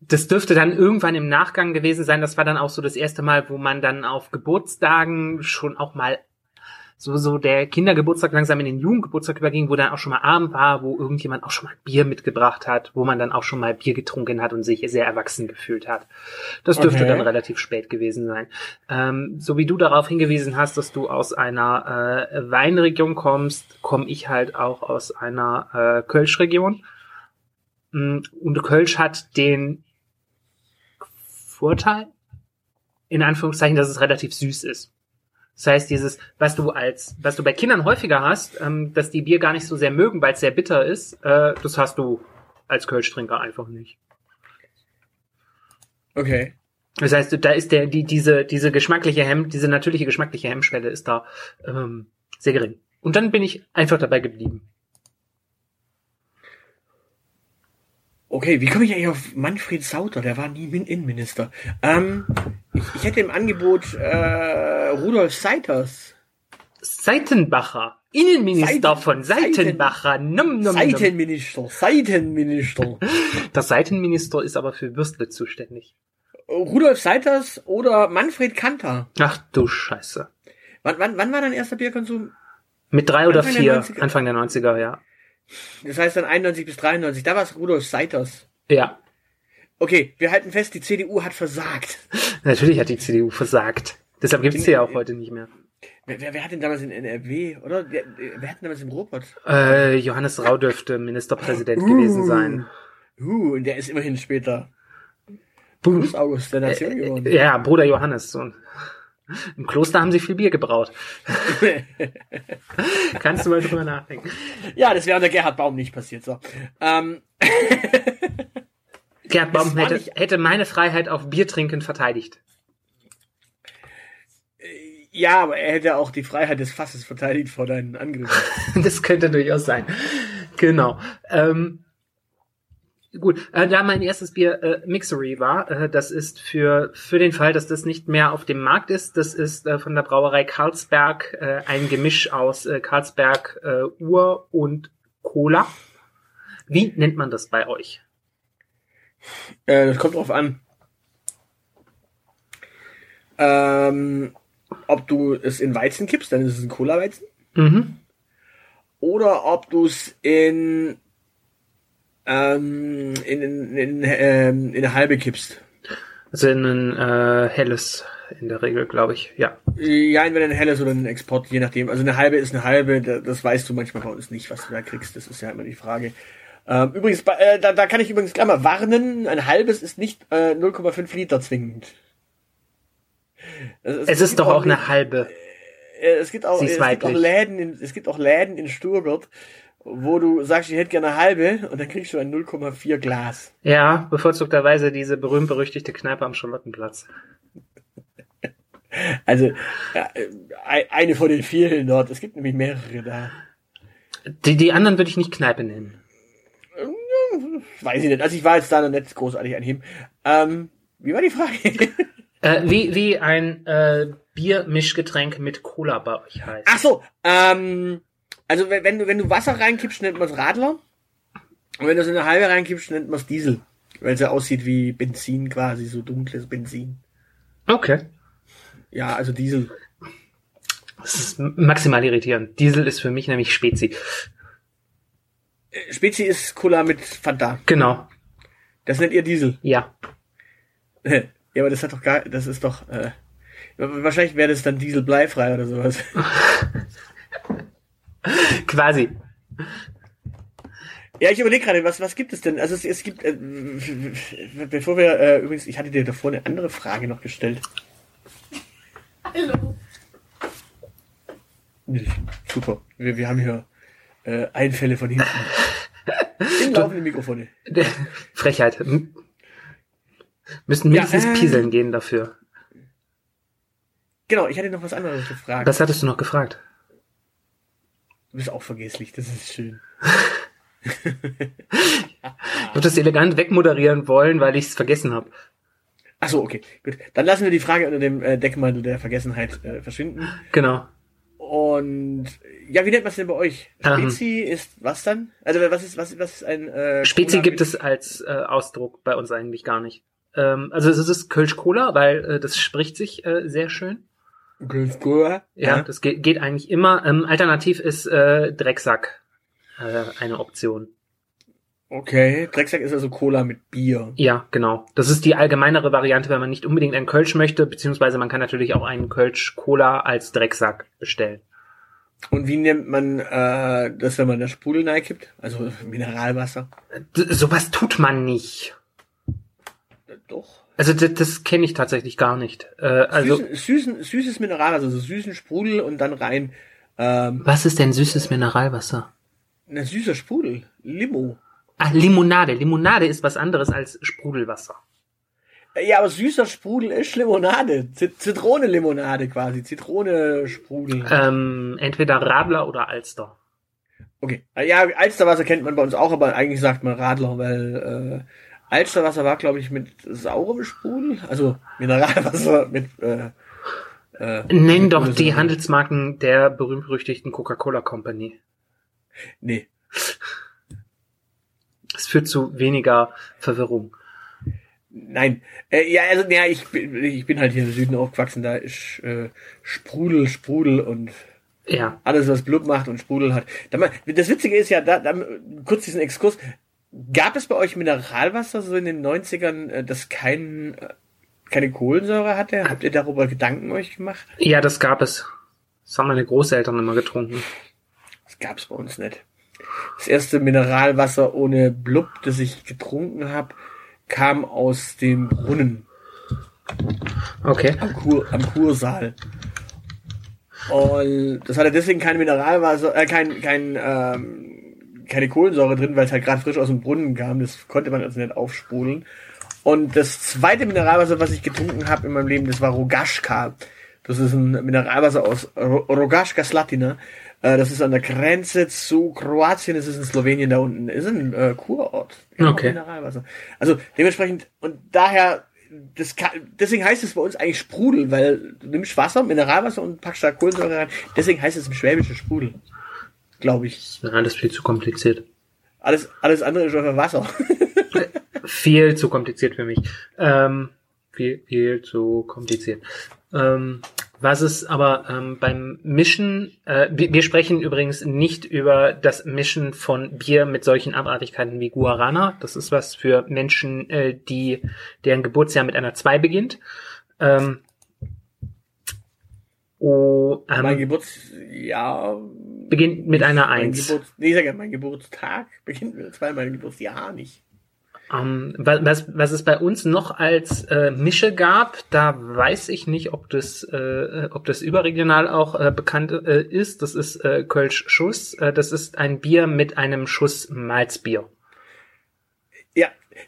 das dürfte dann irgendwann im Nachgang gewesen sein. Das war dann auch so das erste Mal, wo man dann auf Geburtstagen schon auch mal so, so der Kindergeburtstag langsam in den Jugendgeburtstag überging, wo dann auch schon mal Abend war, wo irgendjemand auch schon mal Bier mitgebracht hat, wo man dann auch schon mal Bier getrunken hat und sich sehr erwachsen gefühlt hat. Das dürfte okay. dann relativ spät gewesen sein. Ähm, so wie du darauf hingewiesen hast, dass du aus einer äh, Weinregion kommst, komme ich halt auch aus einer äh, Kölsch-Region. Mm, und Kölsch hat den Vorteil, in Anführungszeichen, dass es relativ süß ist. Das heißt, dieses, was du als, was du bei Kindern häufiger hast, ähm, dass die Bier gar nicht so sehr mögen, weil es sehr bitter ist, äh, das hast du als Kölschtrinker einfach nicht. Okay. Das heißt, da ist der, die, diese, diese geschmackliche Hemm, diese natürliche geschmackliche Hemmschwelle ist da ähm, sehr gering. Und dann bin ich einfach dabei geblieben. Okay, wie komme ich eigentlich auf Manfred Sauter? Der war nie Innenminister. Ähm, ich, ich hätte im Angebot äh, Rudolf Seiters. Seitenbacher. Innenminister Seiten, von Seitenbacher. Seiten, num, num, Seitenminister. Seitenminister. Der Seitenminister ist aber für Würstle zuständig. Rudolf Seiters oder Manfred Kanter. Ach du Scheiße. Wann, wann, wann war dein erster Bierkonsum? Mit drei oder Anfang vier. Der Anfang der 90er, ja. Das heißt dann 91 bis 93. Da war es Rudolf Seiters. Ja. Okay, wir halten fest, die CDU hat versagt. Natürlich hat die CDU versagt. Deshalb gibt es sie ja auch heute nicht mehr. Wer, wer, wer hat denn damals in NRW, oder? Wer, wer hat denn damals im Robot? Äh, Johannes Rau dürfte Ministerpräsident uh, gewesen sein. Uh, und der ist immerhin später Bruce August der Nation äh, geworden. Ja, Bruder Johannes. Und im Kloster haben sie viel Bier gebraut. Kannst du mal drüber nachdenken. Ja, das wäre unter Gerhard Baum nicht passiert. So. Ähm. Gerhard Baum hätte, hätte meine Freiheit auf Biertrinken verteidigt. Ja, aber er hätte auch die Freiheit des Fasses verteidigt vor deinen Angriffen. das könnte durchaus sein. Genau. Ähm, Gut, äh, da mein erstes Bier äh, Mixery war, äh, das ist für für den Fall, dass das nicht mehr auf dem Markt ist, das ist äh, von der Brauerei Carlsberg äh, ein Gemisch aus äh, Carlsberg äh, Ur und Cola. Wie nennt man das bei euch? Äh, das kommt drauf an. Ähm, ob du es in Weizen kippst, dann ist es ein Cola-Weizen. Mhm. Oder ob du es in ähm, in, in, in, ähm, in eine halbe kippst. Also in ein äh, helles in der Regel, glaube ich, ja. Ja, entweder ein helles oder ein Export, je nachdem. Also eine halbe ist eine halbe, das weißt du manchmal bei uns nicht, was du da kriegst. Das ist ja immer die Frage. Ähm, übrigens, äh, da, da kann ich übrigens gleich mal warnen, ein halbes ist nicht äh, 0,5 Liter zwingend. Es, es ist doch auch eine halbe. Äh, es gibt auch, es gibt auch Läden in, es gibt auch Läden in Stuttgart, wo du sagst, ich hätte gerne eine halbe und dann kriegst du ein 0,4 Glas. Ja, bevorzugterweise diese berühmt-berüchtigte Kneipe am Charlottenplatz. Also, ja, äh, eine von den vielen dort. Es gibt nämlich mehrere da. Die, die anderen würde ich nicht Kneipe nennen. Weiß ich nicht. Also ich war jetzt da noch nicht großartig anheben. Ähm, wie war die Frage? Äh, wie, wie ein äh, Biermischgetränk mit Cola bei euch heißt. Ach so, ähm, also wenn du, wenn du Wasser reinkippst, nennt man es Radler. Und wenn du es in eine halbe reinkippst, nennt man es Diesel. Weil es ja aussieht wie Benzin quasi, so dunkles Benzin. Okay. Ja, also Diesel. Das ist maximal irritierend. Diesel ist für mich nämlich Spezi. Äh, Spezi ist Cola mit Fanta. Genau. Das nennt ihr Diesel. Ja. ja, aber das hat doch gar, das ist doch, äh, wahrscheinlich wäre das dann dieselbleifrei oder sowas. Quasi. Ja, ich überlege gerade, was, was gibt es denn? Also es, es gibt, äh, bevor wir, äh, übrigens, ich hatte dir davor eine andere Frage noch gestellt. Hallo. Super. Wir, wir haben hier äh, Einfälle von hinten. Im laufenden Mikrofone. Frechheit. M- Müssen mindestens Ja, äh. pieseln gehen dafür. Genau, ich hatte noch was anderes gefragt. Was hattest du noch gefragt? Du bist auch vergesslich, das ist schön. Ich würde das elegant wegmoderieren wollen, weil ich es vergessen habe. Ach so, okay, gut. Dann lassen wir die Frage unter dem äh, Deckmantel der Vergessenheit äh, verschwinden. Genau. Und ja, wie nennt man es denn bei euch? Spezi ist was dann? Also was ist was, was ist ein äh, Spezi Cola gibt es als äh, Ausdruck bei uns eigentlich gar nicht. Ähm, also es ist Kölsch Cola, weil äh, das spricht sich äh, sehr schön. Kölsch Cola? Ja, das geht, geht eigentlich immer. Ähm, alternativ ist äh, Drecksack äh, eine Option. Okay, Drecksack ist also Cola mit Bier. Ja, genau. Das ist die allgemeinere Variante, wenn man nicht unbedingt einen Kölsch möchte, beziehungsweise man kann natürlich auch einen Kölsch Cola als Drecksack bestellen. Und wie nennt man äh, das, wenn man das Sprudel gibt? Also Mineralwasser? D sowas tut man nicht. Äh, Doch. Also das, das kenne ich tatsächlich gar nicht. Äh, also Süßen, süßen, süßes Mineralwasser, also süßen Sprudel und dann rein ähm, was ist denn süßes Mineralwasser? ein süßer Sprudel, Limo. Ah, Limonade. Limonade ist was anderes als Sprudelwasser. Ja, aber süßer Sprudel ist Limonade. Zit Zitrone-Limonade quasi. Zitrone-Sprudel. Ähm, entweder Radler oder Alster. Okay. Ja, Alsterwasser kennt man bei uns auch, aber eigentlich sagt man Radler, weil äh, Alsterwasser war, glaube ich, mit saurem Sprudel. Also Mineralwasser mit äh, äh, Nenn mit doch Kohlensäure. die Handelsmarken der berühmt-berüchtigten Coca-Cola Company. Nee. Es führt zu weniger Verwirrung. Nein. Äh, ja, also ja, ich bin, ich bin halt hier im Süden aufgewachsen, da ist äh, Sprudel, Sprudel und Ja. alles, was Blub macht und Sprudel hat. Das Witzige ist ja, da, da kurz diesen Exkurs. Gab es bei euch Mineralwasser so in den 90ern, äh, das kein, äh, keine Kohlensäure hatte? Habt ihr darüber Gedanken euch gemacht? Ja, das gab es. Das haben meine Großeltern immer getrunken. Das gab's bei uns nicht. Das erste Mineralwasser ohne Blub, das ich getrunken habe, kam aus dem Brunnen Okay. am, Kur, am Kursaal. Und das hatte deswegen kein Mineralwasser, äh, kein, kein, ähm, keine Kohlensäure drin, weil es halt gerade frisch aus dem Brunnen kam. Das konnte man also nicht aufsprudeln. Und das zweite Mineralwasser, was ich getrunken habe in meinem Leben, das war Rogaška. Das ist ein Mineralwasser aus Ro- Rogaška Slatina. Äh, das ist an der Grenze zu Kroatien, das ist in Slowenien da unten. Ist ein äh, Kurort. Okay. Mineralwasser. Also dementsprechend, und daher, das kann, deswegen heißt es bei uns eigentlich Sprudel, weil du nimmst Wasser, Mineralwasser und packst da Kohlensäure rein. Deswegen heißt es im Schwäbischen Sprudel. Glaube ich. Das ist alles viel zu kompliziert. Alles, alles andere ist einfach Wasser. Viel zu kompliziert für mich. Ähm, viel, viel zu kompliziert. Ähm, was ist aber ähm, beim Mischen, äh, wir, wir sprechen übrigens nicht über das Mischen von Bier mit solchen Abartigkeiten wie Guarana. Das ist was für Menschen, äh, die deren Geburtsjahr mit einer 2 beginnt. Ähm, oh, mein ähm, Geburtsjahr beginnt mit einer Mein 1. Geburts, nee, ich sag ja, mein Geburtstag beginnt mit zwei, mein Geburtsjahr nicht. Ähm, wa- was, was es bei uns noch als äh, Mische gab, da weiß ich nicht, ob das, äh, ob das überregional auch äh, bekannt äh, ist. Das ist äh, Kölsch Schuss. Äh, das ist ein Bier mit einem Schuss Malzbier.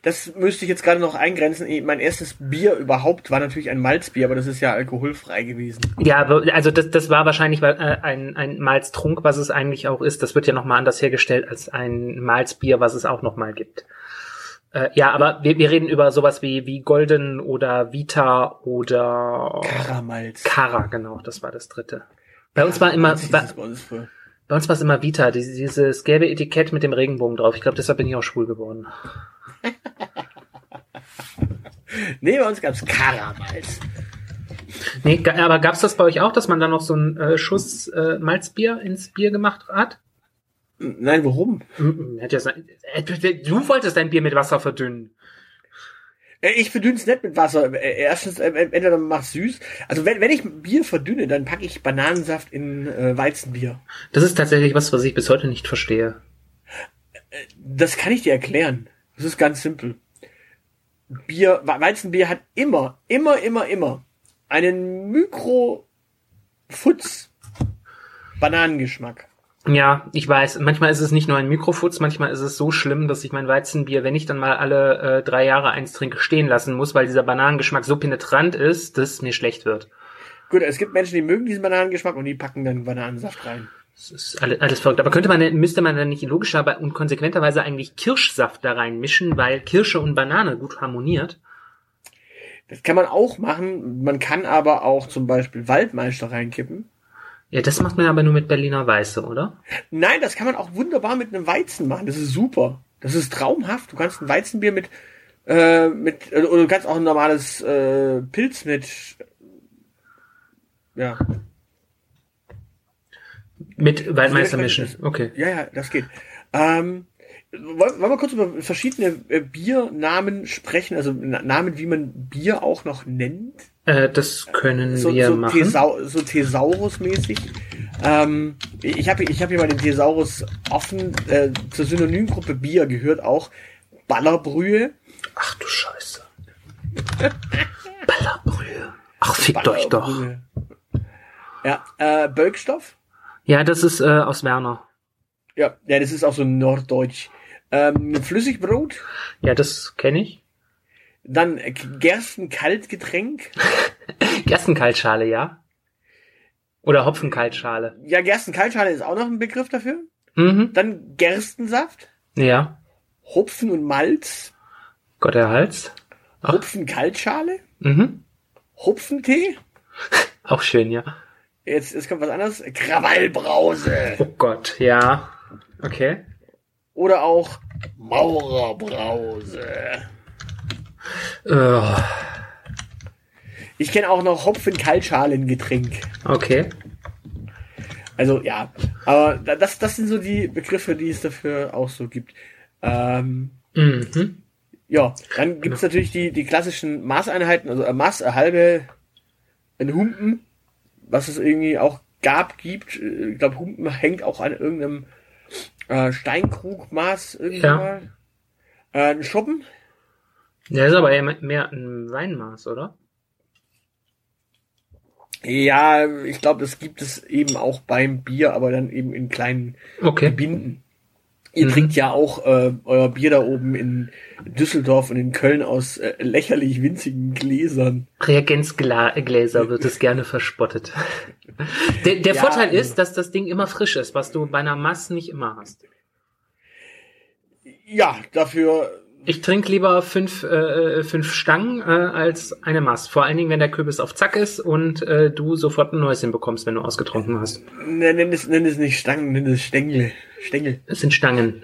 Das müsste ich jetzt gerade noch eingrenzen. Mein erstes Bier überhaupt war natürlich ein Malzbier, aber das ist ja alkoholfrei gewesen. Ja, also das, das war wahrscheinlich äh, ein, ein Malztrunk, was es eigentlich auch ist. Das wird ja nochmal anders hergestellt als ein Malzbier, was es auch nochmal gibt. Äh, ja, aber wir, wir reden über sowas wie, wie Golden oder Vita oder Karamalz. Kara, genau, das war das dritte. Bei uns war immer, bei, bei uns war es immer Vita, dieses, dieses gelbe Etikett mit dem Regenbogen drauf. Ich glaube, deshalb bin ich auch schwul geworden. Nee, bei uns gab's Karamalz. Nee, ga- aber gab's das bei euch auch, dass man da noch so einen äh, Schuss äh, Malzbier ins Bier gemacht hat? Nein, warum? Äh, du wolltest dein Bier mit Wasser verdünnen. Äh, Ich verdünne es nicht mit Wasser. Äh, Erstens, entweder man macht süß. Also wenn, wenn ich Bier verdünne, dann packe ich Bananensaft in äh, Weizenbier. Das ist tatsächlich was, was ich bis heute nicht verstehe. Das kann ich dir erklären. Das ist ganz simpel. Bier, We- Weizenbier hat immer, immer, immer, immer einen Mikrofutz Bananengeschmack. Ja, ich weiß. Manchmal ist es nicht nur ein Mikrofutz, manchmal ist es so schlimm, dass ich mein Weizenbier, wenn ich dann mal alle äh, drei Jahre eins trinke, stehen lassen muss, weil dieser Bananengeschmack so penetrant ist, dass es mir schlecht wird. Gut, es gibt Menschen, die mögen diesen Bananengeschmack und die packen dann Bananensaft rein. Das ist alles, alles verrückt. Aber könnte man, müsste man dann nicht logischer und konsequenterweise eigentlich Kirschsaft da reinmischen, weil Kirsche und Banane gut harmoniert? Das kann man auch machen. Man kann aber auch zum Beispiel Waldmeister reinkippen. Ja, das macht man aber nur mit Berliner Weiße, oder? Nein, das kann man auch wunderbar mit einem Weizen machen. Das ist super. Das ist traumhaft. Du kannst ein Weizenbier mit, äh, mit, oder du kannst auch ein normales äh, Pilz mit, ja, Mit Waldmeister das- mischen. Okay. ja, ja, das geht. Ähm, wollen, wir kurz über verschiedene äh, Biernamen sprechen, also Na- Namen, wie man Bier auch noch nennt? Äh, das können so, wir so, machen. Thesau so Thesaurus-mäßig. Ähm, ich habe ich hab hier mal den Thesaurus offen. Äh, zur Synonymgruppe Bier gehört auch Ballerbrühe. Ach du Scheiße. Ballerbrühe. Ach, fickt euch doch. Ja, äh, Bölkstoff. Ja, das ist äh, aus Werner. Ja, ja, das ist auch so norddeutsch. Ähm, Flüssigbrot. Ja, das kenne ich. Dann äh, Gerstenkaltgetränk. Gerstenkaltschale, ja. Oder Hopfenkaltschale. Ja, Gerstenkaltschale ist auch noch ein Begriff dafür. Mhm. Dann Gerstensaft. Ja. Hopfen und Malz. Gott der Hals. Ach. Hopfenkaltschale. Mhm. Hopfentee. Auch schön, ja. Jetzt, jetzt kommt was anderes. Krawallbrause. Oh Gott, ja. Okay. Oder auch Maurerbrause. Äh, Ich kenne auch noch Hopfen-Kaltschalengetränk. okay. Also ja, aber da- das, das sind so die Begriffe, die es dafür auch so gibt. Ähm, Mhm. ja, dann gibt's natürlich die, die klassischen Maßeinheiten, also ein Maß, eine halbe, ein Humpen, was es irgendwie auch gab, gibt. Ich glaube, Humpen hängt auch an irgendeinem äh, Steinkrugmaß irgendwann Ja. mal. Äh, ein Schuppen, Der ist aber eher mehr ein Weinmaß, oder? Ja, ich glaube, das gibt es eben auch beim Bier, aber dann eben in kleinen Okay. Binden. Ihr Mhm. trinkt ja auch äh, euer Bier da oben in Düsseldorf und in Köln aus äh, lächerlich winzigen Gläsern. Reagenzgläser wird es gerne verspottet. Der, der Ja, Vorteil also- ist, dass das Ding immer frisch ist, was du bei einer Masse nicht immer hast. Ja, dafür, Ich trinke lieber fünf, äh, fünf Stangen äh, als eine Maß. Vor allen Dingen, wenn der Kürbis auf Zack ist und äh, du sofort ein Neues hinbekommst, wenn du ausgetrunken hast. ne, nenn es, nenn es nicht Stangen, nenn es Stängel. Stängel. Es sind Stangen.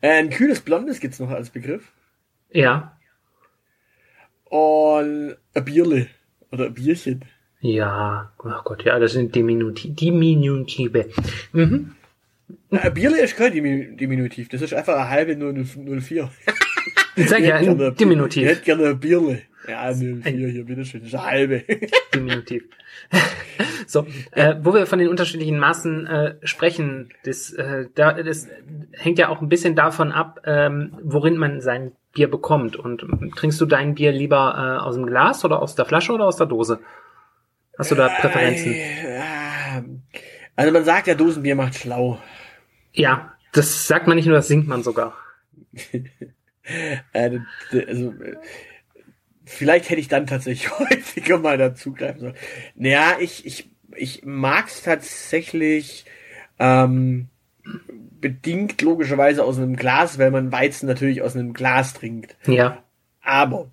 Äh, ein kühles Blondes gibt's noch als Begriff. Ja. Und ein Bierle. Oder ein Bierchen. Ja. Oh Gott, ja, das sind Diminuti Diminutive. Mhm. Na, ein Bierle ist kein Dimi- Diminutiv. Das ist einfach eine halbe 004. Hätte gerne- ein Ich Diminutiv. hätte gerne ein Bierle. Ja, 04 hier, bitteschön. Das ist eine halbe. Diminutiv. so, äh, wo wir von den unterschiedlichen Maßen äh, sprechen, das, äh, da, das hängt ja auch ein bisschen davon ab, ähm, worin man sein Bier bekommt. Und trinkst du dein Bier lieber äh, aus dem Glas oder aus der Flasche oder aus der Dose? Hast du da Präferenzen? Äh, Also man sagt ja, Dosenbier macht schlau. Ja, das sagt man nicht nur, das singt man sogar. Äh, also, vielleicht hätte ich dann tatsächlich häufiger mal dazugreifen sollen. Naja, ich, ich, ich mag's tatsächlich ähm, bedingt logischerweise aus einem Glas, weil man Weizen natürlich aus einem Glas trinkt. Ja. Aber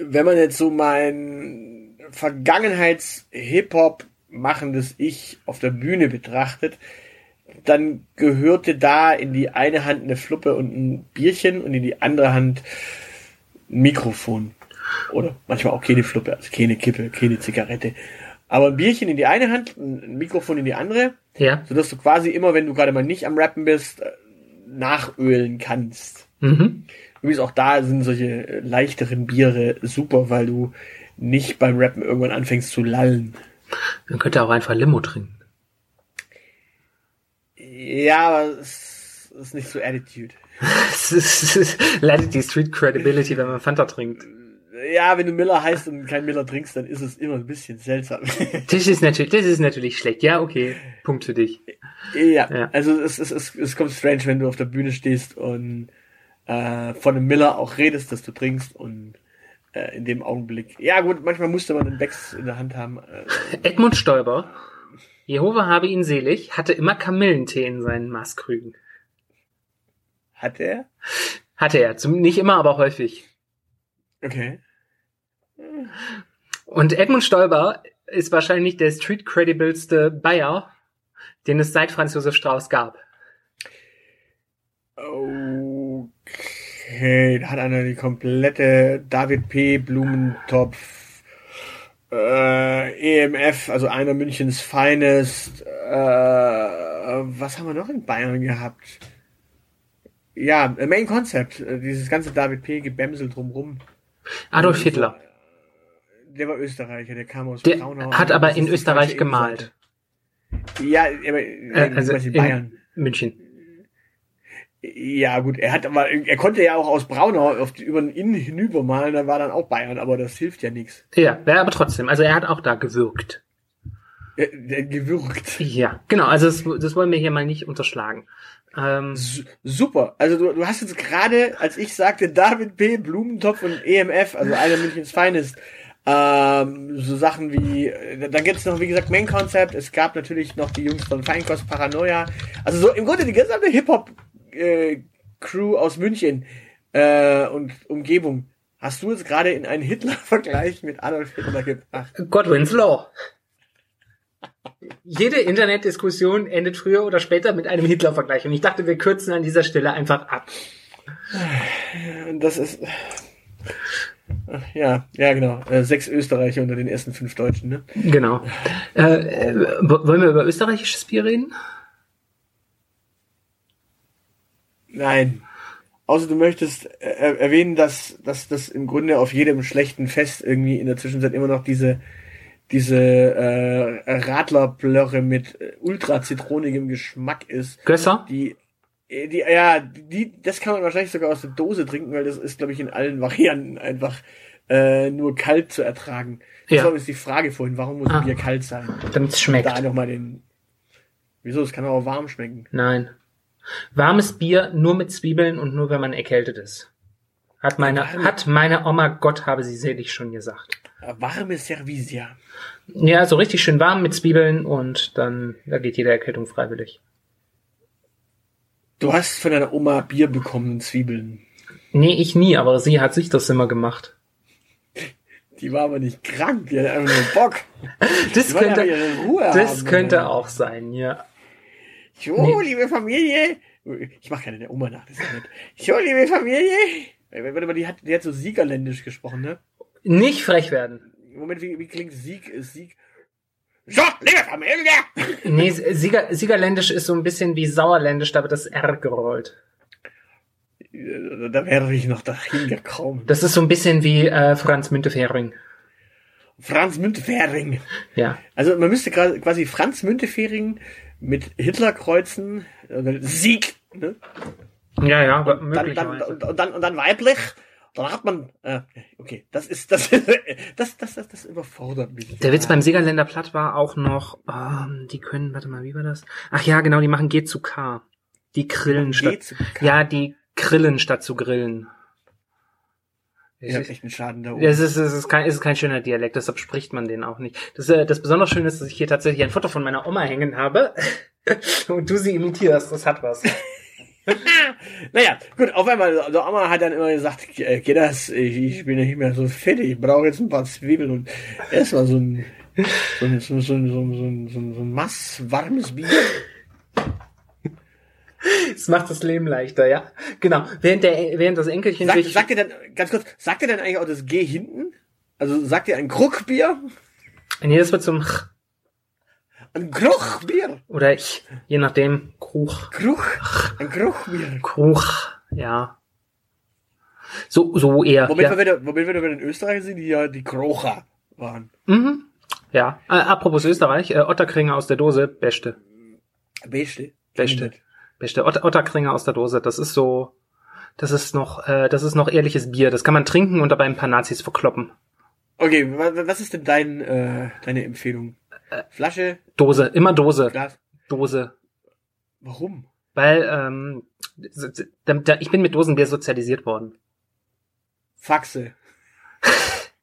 wenn man jetzt so mein Vergangenheits-Hip-Hop machendes Ich auf der Bühne betrachtet, dann gehörte da in die eine Hand eine Fluppe und ein Bierchen und in die andere Hand ein Mikrofon. Oder manchmal auch keine Fluppe, also keine Kippe, keine Zigarette. Aber ein Bierchen in die eine Hand, ein Mikrofon in die andere, Ja. sodass du quasi immer, wenn du gerade mal nicht am Rappen bist, äh, nachölen kannst. Mhm. Übrigens auch da sind solche leichteren Biere super, weil du nicht beim Rappen irgendwann anfängst zu lallen. Man könnte auch einfach Limo trinken. Ja, aber es ist nicht so Attitude. Es leidet die Street Credibility, wenn man Fanta trinkt. Ja, wenn du Miller heißt und kein Miller trinkst, dann ist es immer ein bisschen seltsam. Das ist natürlich, das ist natürlich schlecht. Ja, okay. Punkt für dich. ja, Ja. also es, es, es, es kommt strange, wenn du auf der Bühne stehst und äh, von einem Miller auch redest, dass du trinkst und äh, in dem Augenblick. Ja gut, manchmal musste man einen Becks in der Hand haben. Äh, Edmund Stoiber, Jehova habe ihn selig, hatte immer Kamillentee in seinen Maßkrügen. hat er? Hatte er. Zum, nicht immer, aber häufig. Okay. Und Edmund Stoiber ist wahrscheinlich der street credibelste Bayer, den es seit Franz Josef Strauß gab. Okay, da hat einer die komplette David P. Blumentopf äh, EMF, also einer Münchens Finest. Äh, was haben wir noch in Bayern gehabt? Ja, äh, Main Concept, äh, dieses ganze David P. Gebämsel drumrum. Adolf Hitler. Der war Österreicher, der kam aus Der Braunau. hat aber in Österreich gemalt. Ja, aber Äh, äh, also in in Bayern. München. Ja, gut, er hat aber, er konnte ja auch aus Braunau auf über den Inn hinübermalen, da war dann auch Bayern, aber das hilft ja nichts. Ja, ja, aber trotzdem. Also er hat auch da gewirkt. Der, der gewürgt. Ja, genau. Also das, das wollen wir hier mal nicht unterschlagen. Ähm, Super. Also du, du hast jetzt gerade, als ich sagte, David P., Blumentopf und EMF, also einer Münchens Finest, ähm, so Sachen wie, äh, dann gibt's noch, wie gesagt, Main Concept, es gab natürlich noch die Jungs von Feinkost Paranoia, also so im Grunde die gesamte Hip-Hop-Crew aus München äh, und Umgebung. Hast du jetzt gerade in einen Hitler-Vergleich mit Adolf Hitler gebracht? Godwin's Law. Jede Internetdiskussion endet früher oder später mit einem Hitler-Vergleich. Und ich dachte, wir kürzen an dieser Stelle einfach ab. Das ist, ja, ja genau, äh, sechs Österreicher unter den ersten fünf Deutschen, ne? Genau. Äh, äh, wo- wollen wir über österreichisches Bier reden? Nein. Außer du möchtest äh, erwähnen, dass, dass das im Grunde auf jedem schlechten Fest irgendwie in der Zwischenzeit immer noch diese diese äh, Radlerblöre mit äh, ultra zitronigem Geschmack ist, Gösser? die äh, die ja die das kann man wahrscheinlich sogar aus der Dose trinken, weil das ist glaube ich in allen Varianten einfach äh, nur kalt zu ertragen. Das Ja. war übrigens die Frage vorhin, warum muss Ah. Bier kalt sein? Damit es schmeckt. Da nochmal den Wieso, es kann auch warm schmecken. Nein. Warmes Bier nur mit Zwiebeln und nur wenn man erkältet ist. Hat meine, hat meine Oma, Gott habe sie selig schon gesagt. Äh, Warme Servisia. Ja, so richtig schön warm mit Zwiebeln und dann, da geht jede Erkältung freiwillig. Du hast von deiner Oma Bier bekommen, Zwiebeln. Nee, ich nie, aber sie hat sich das immer gemacht. Die war aber nicht krank, die hat einfach nur Bock. Das könnte, das haben. könnte auch sein, ja. So, liebe Familie. Ich mach keine der Oma nach, das ist ja nett. So, liebe Familie. Äh, Warte mal, die hat, die hat so siegerländisch gesprochen, ne? Nicht frech werden. Moment, wie, wie klingt Sieg? Ist Sieg? So, liebe Familie. Nee, Sieger, Siegerländisch ist so ein bisschen wie Sauerländisch, da wird das R gerollt. Äh, Da wäre ich noch dahin gekommen. Das ist so ein bisschen wie äh, Franz Müntefering. Franz Müntefering. Ja. Also man müsste quasi Franz Müntefering mit Hitler kreuzen. äh, Sieg. Ne? Ja, ja, aber dann, dann, und, und, dann, und dann weiblich. Dann hat man, äh, okay, das ist, das, das, das, das, das überfordert mich. Der Witz beim Siegerländer Platt war auch noch, ähm, die können, warte mal, wie war das? Ach ja, genau, die machen G zu K. Die grillen statt, ja, die grillen statt zu grillen. Ich hab echt einen Schaden da oben. Es ist, es ist kein, es ist kein schöner Dialekt, deshalb spricht man den auch nicht. Das, äh, das besonders Schöne ist, dass ich hier tatsächlich ein Foto von meiner Oma hängen habe und du sie imitierst. Das hat was. Naja, gut, auf einmal, der Oma hat dann immer gesagt, geht das, ich, ich bin nicht mehr so fit, ich brauche jetzt ein paar Zwiebeln und erstmal so ein, so ein, so ein, so ein, so ein, so ein, so ein, so ein Mass warmes Bier. Das macht das Leben leichter, ja. Genau. Während der, während das Enkelchen Sagt, sich, sagt ihr dann, ganz kurz, sagt ihr dann eigentlich auch das G hinten? Also sagt ihr ein Kruckbier? nee, das wird zum Ch Ein Kruchbier? oder ich, je nachdem, Kruch, Kruch? Ein Kruchbier. Kruch, ja. So, so eher. Womit, ja. wir wieder, womit wir wieder in Österreich sind, die ja die Krocher waren. Mhm. Ja. Äh, apropos Österreich, äh, Otterkringer aus der Dose, beste. Beste. Beste. Beste. Otter, Otterkringer aus der Dose, das ist so, das ist noch, äh, das ist noch ehrliches Bier. Das kann man trinken und dabei ein paar Nazis verkloppen. Okay, wa- wa- was ist denn dein, äh, deine Empfehlung? Flasche, Dose, immer Dose. Glas. Dose. Warum? Weil, ähm, ich bin mit Dosenbier sozialisiert worden. Faxe.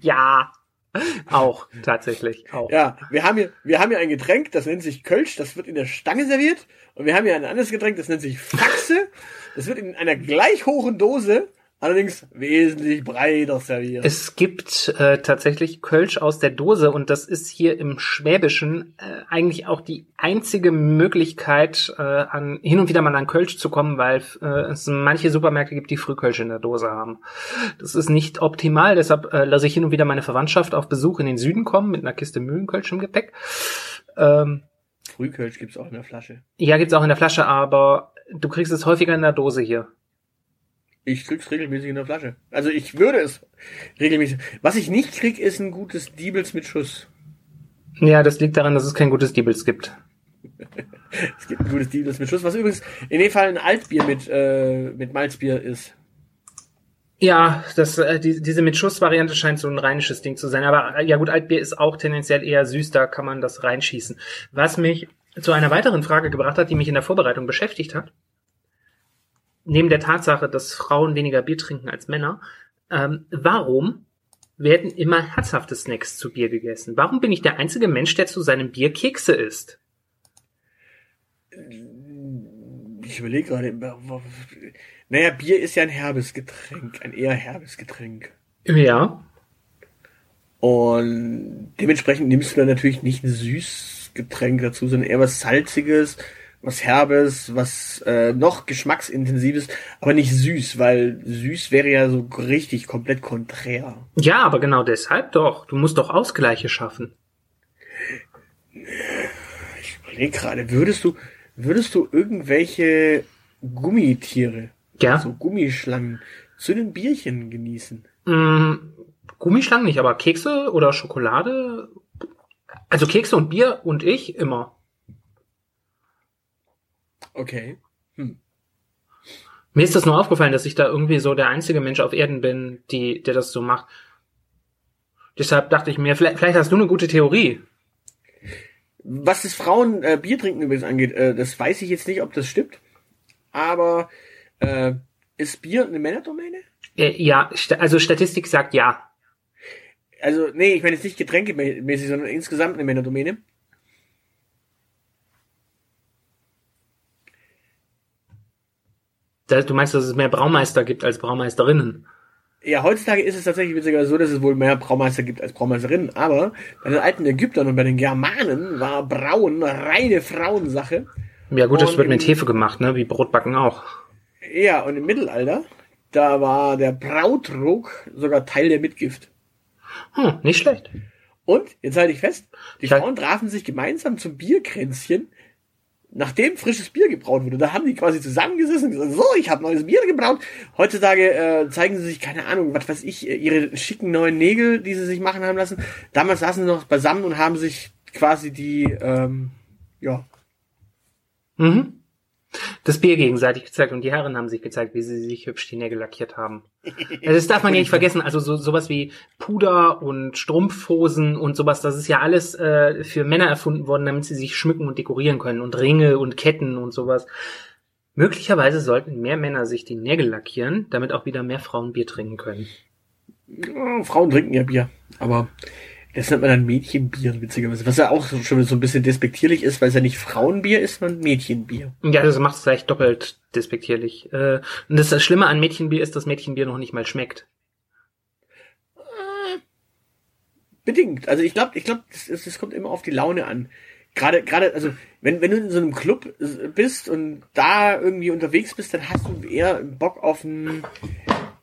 Ja. Auch, tatsächlich, auch. Ja, wir haben hier, wir haben hier ein Getränk, das nennt sich Kölsch, das wird in der Stange serviert. Und wir haben hier ein anderes Getränk, das nennt sich Faxe. Das wird in einer gleich hohen Dose, allerdings wesentlich breiter serviert. Es gibt äh, tatsächlich Kölsch aus der Dose und das ist hier im Schwäbischen äh, eigentlich auch die einzige Möglichkeit, äh, an hin und wieder mal an Kölsch zu kommen, weil äh, es manche Supermärkte gibt, die Frühkölsch in der Dose haben. Das ist nicht optimal, deshalb äh, lasse ich hin und wieder meine Verwandtschaft auf Besuch in den Süden kommen mit einer Kiste Mühlenkölsch im Gepäck. Ähm, Frühkölsch gibt's auch in der Flasche. ja, gibt's auch in der Flasche, aber du kriegst es häufiger in der Dose hier. Ich krieg's regelmäßig in der Flasche. Also ich würde es regelmäßig. Was ich nicht krieg, ist ein gutes Diebels mit Schuss. Ja, das liegt daran, dass es kein gutes Diebels gibt. Es gibt ein gutes Diebels mit Schuss, was übrigens in dem Fall ein Altbier mit, äh, mit Malzbier ist. Ja, das, äh, die, diese mit Schuss-Variante scheint so ein rheinisches Ding zu sein. Aber äh, ja gut, Altbier ist auch tendenziell eher süß, da kann man das reinschießen. Was mich zu einer weiteren Frage gebracht hat, die mich in der Vorbereitung beschäftigt hat. Neben der Tatsache, dass Frauen weniger Bier trinken als Männer, ähm, warum werden immer herzhafte Snacks zu Bier gegessen? Warum bin ich der einzige Mensch, der zu seinem Bier Kekse isst? Ich überlege gerade. Naja, Bier ist ja ein herbes Getränk, ein eher herbes Getränk. Ja. Und dementsprechend nimmst du dann natürlich nicht ein süßes Getränk dazu, sondern eher was Salziges, was Herbes, was äh, noch geschmacksintensives, aber nicht süß, weil süß wäre ja so richtig komplett konträr. Ja, aber genau deshalb doch. Du musst doch Ausgleiche schaffen. Ich überlege gerade, würdest du, würdest du irgendwelche Gummitiere, Ja. so Gummischlangen, zu den Bierchen genießen? Mm, Gummischlangen nicht, aber Kekse oder Schokolade. Also Kekse und Bier und ich immer. Okay. Mir ist das nur aufgefallen, dass ich da irgendwie so der einzige Mensch auf Erden bin, die, der das so macht. Deshalb dachte ich mir, vielleicht, vielleicht hast du eine gute Theorie. Was das Frauen äh, Biertrinken übrigens angeht, äh, das weiß ich jetzt nicht, ob das stimmt. Aber äh, ist Bier eine Männerdomäne? Äh, ja, also Statistik sagt ja. Also, nee, ich meine jetzt nicht getränkemäßig, sondern insgesamt eine Männerdomäne. Du meinst, dass es mehr Braumeister gibt als Braumeisterinnen? Ja, heutzutage ist es tatsächlich witzigerweise so, dass es wohl mehr Braumeister gibt als Braumeisterinnen, aber bei den alten Ägyptern und bei den Germanen war Brauen eine reine Frauensache. Ja gut, das Und wird mit Hefe gemacht, ne? Wie Brotbacken auch. Ja, und im Mittelalter, da war der Brautdruck sogar Teil der Mitgift. Hm, nicht schlecht. Und, jetzt halte ich fest, die. Frauen trafen sich gemeinsam zum Bierkränzchen, nachdem frisches Bier gebraut wurde. Da haben die quasi zusammengesessen und gesagt, so, ich habe neues Bier gebraut. Heutzutage äh, zeigen sie sich, keine Ahnung, was weiß ich, äh, ihre schicken neuen Nägel, die sie sich machen haben lassen. Damals saßen sie noch beisammen und haben sich quasi die, ähm, ja, Mhm. Das Bier gegenseitig gezeigt und die Herren haben sich gezeigt, wie sie sich hübsch die Nägel lackiert haben. Also das darf man ja nicht vergessen. Also so, sowas wie Puder und Strumpfhosen und sowas, das ist ja alles äh, für Männer erfunden worden, damit sie sich schmücken und dekorieren können. Und Ringe und Ketten und sowas. Möglicherweise sollten mehr Männer sich die Nägel lackieren, damit auch wieder mehr Frauen Bier trinken können. äh, Frauen trinken ja Bier. Aber das nennt man dann Mädchenbier, witzigerweise. Was ja auch schon so ein bisschen despektierlich ist, weil es ja nicht Frauenbier ist, sondern Mädchenbier. Ja, das macht es vielleicht doppelt despektierlich. Äh, und das Schlimme an Mädchenbier ist, dass Mädchenbier noch nicht mal schmeckt. Bedingt. Also ich glaube, ich glaube, das, das, das kommt immer auf die Laune an. Gerade, gerade, also wenn, wenn du in so einem Club äh, bist und da irgendwie unterwegs bist, dann hast du eher Bock auf ein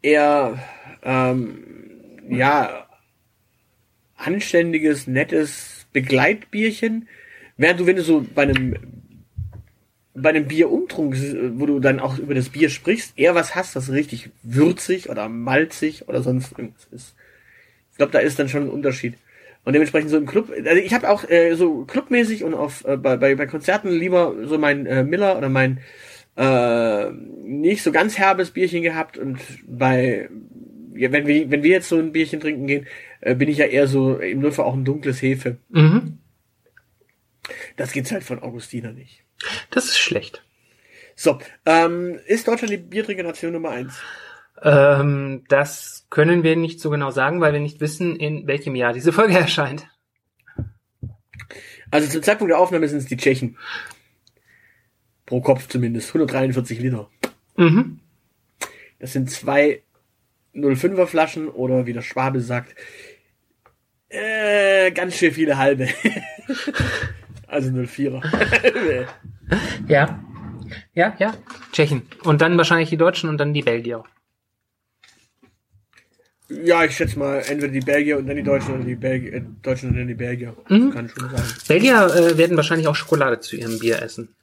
eher ähm, ja anständiges, nettes Begleitbierchen, während du, wenn du so bei einem bei einem Bierumtrunk, wo du dann auch über das Bier sprichst, eher was hast, was richtig würzig oder malzig oder sonst irgendwas ist. Ich glaube, da ist dann schon ein Unterschied. Und dementsprechend so im Club, also ich habe auch äh, so clubmäßig und auf äh, bei, bei, bei Konzerten lieber so mein äh, Miller oder mein äh, nicht so ganz herbes Bierchen gehabt und bei ja, wenn wir wenn wir jetzt so ein Bierchen trinken gehen, äh, bin ich ja eher so im Notfall auch ein dunkles Hefe. Mhm. Das geht's halt von Augustiner nicht. Das ist schlecht. So, ähm, ist Deutschland die Biertrinkernation Nummer eins? Ähm, das können wir nicht so genau sagen, weil wir nicht wissen, in welchem Jahr diese Folge erscheint. Also zum Zeitpunkt der Aufnahme sind es die Tschechen. Pro Kopf zumindest. 143 Liter. Mhm. Das sind zwei 05er Flaschen oder wie der Schwabe sagt, äh, ganz schön viele halbe. also 04er. Ja. Ja, ja. Tschechen. Und dann wahrscheinlich die Deutschen und dann die Belgier. ja, ich schätze mal, entweder die Belgier und dann die Deutschen oder die Belgier, äh, Deutschen und dann die Belgier. Mhm. Kann schon sein. Belgier äh, werden wahrscheinlich auch Schokolade zu ihrem Bier essen.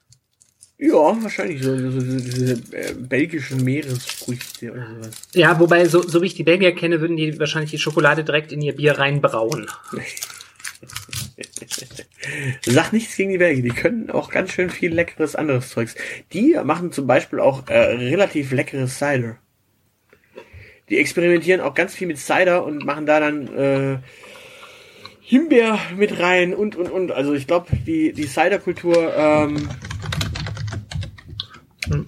Ja, wahrscheinlich so, so, so diese äh, belgischen Meeresfrüchte oder sowas. Ja, wobei, so, so wie ich die Belgier kenne, würden die wahrscheinlich die Schokolade direkt in ihr Bier reinbrauen. Sag nichts gegen die Belgier, die können auch ganz schön viel leckeres anderes Zeugs. Die machen zum Beispiel auch äh, relativ leckeres Cider. Die experimentieren auch ganz viel mit Cider und machen da dann äh, Himbeer mit rein und und und. Also ich glaube, die die Cider-Kultur ähm,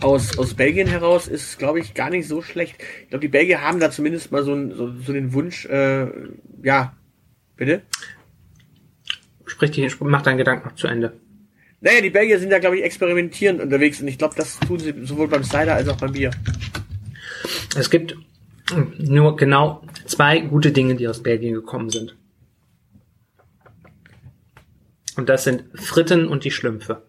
aus aus Belgien heraus ist, glaube ich, gar nicht so schlecht. Ich glaube, die Belgier haben da zumindest mal so, ein, so, so den Wunsch, äh, ja, bitte. Sprich, die, mach deinen Gedanken noch zu Ende. Naja, die Belgier sind da, glaube ich, experimentierend unterwegs und ich glaube, das tun sie sowohl beim Cider als auch beim Bier. Es gibt nur genau zwei gute Dinge, die aus Belgien gekommen sind. Und das sind Fritten und die Schlümpfe.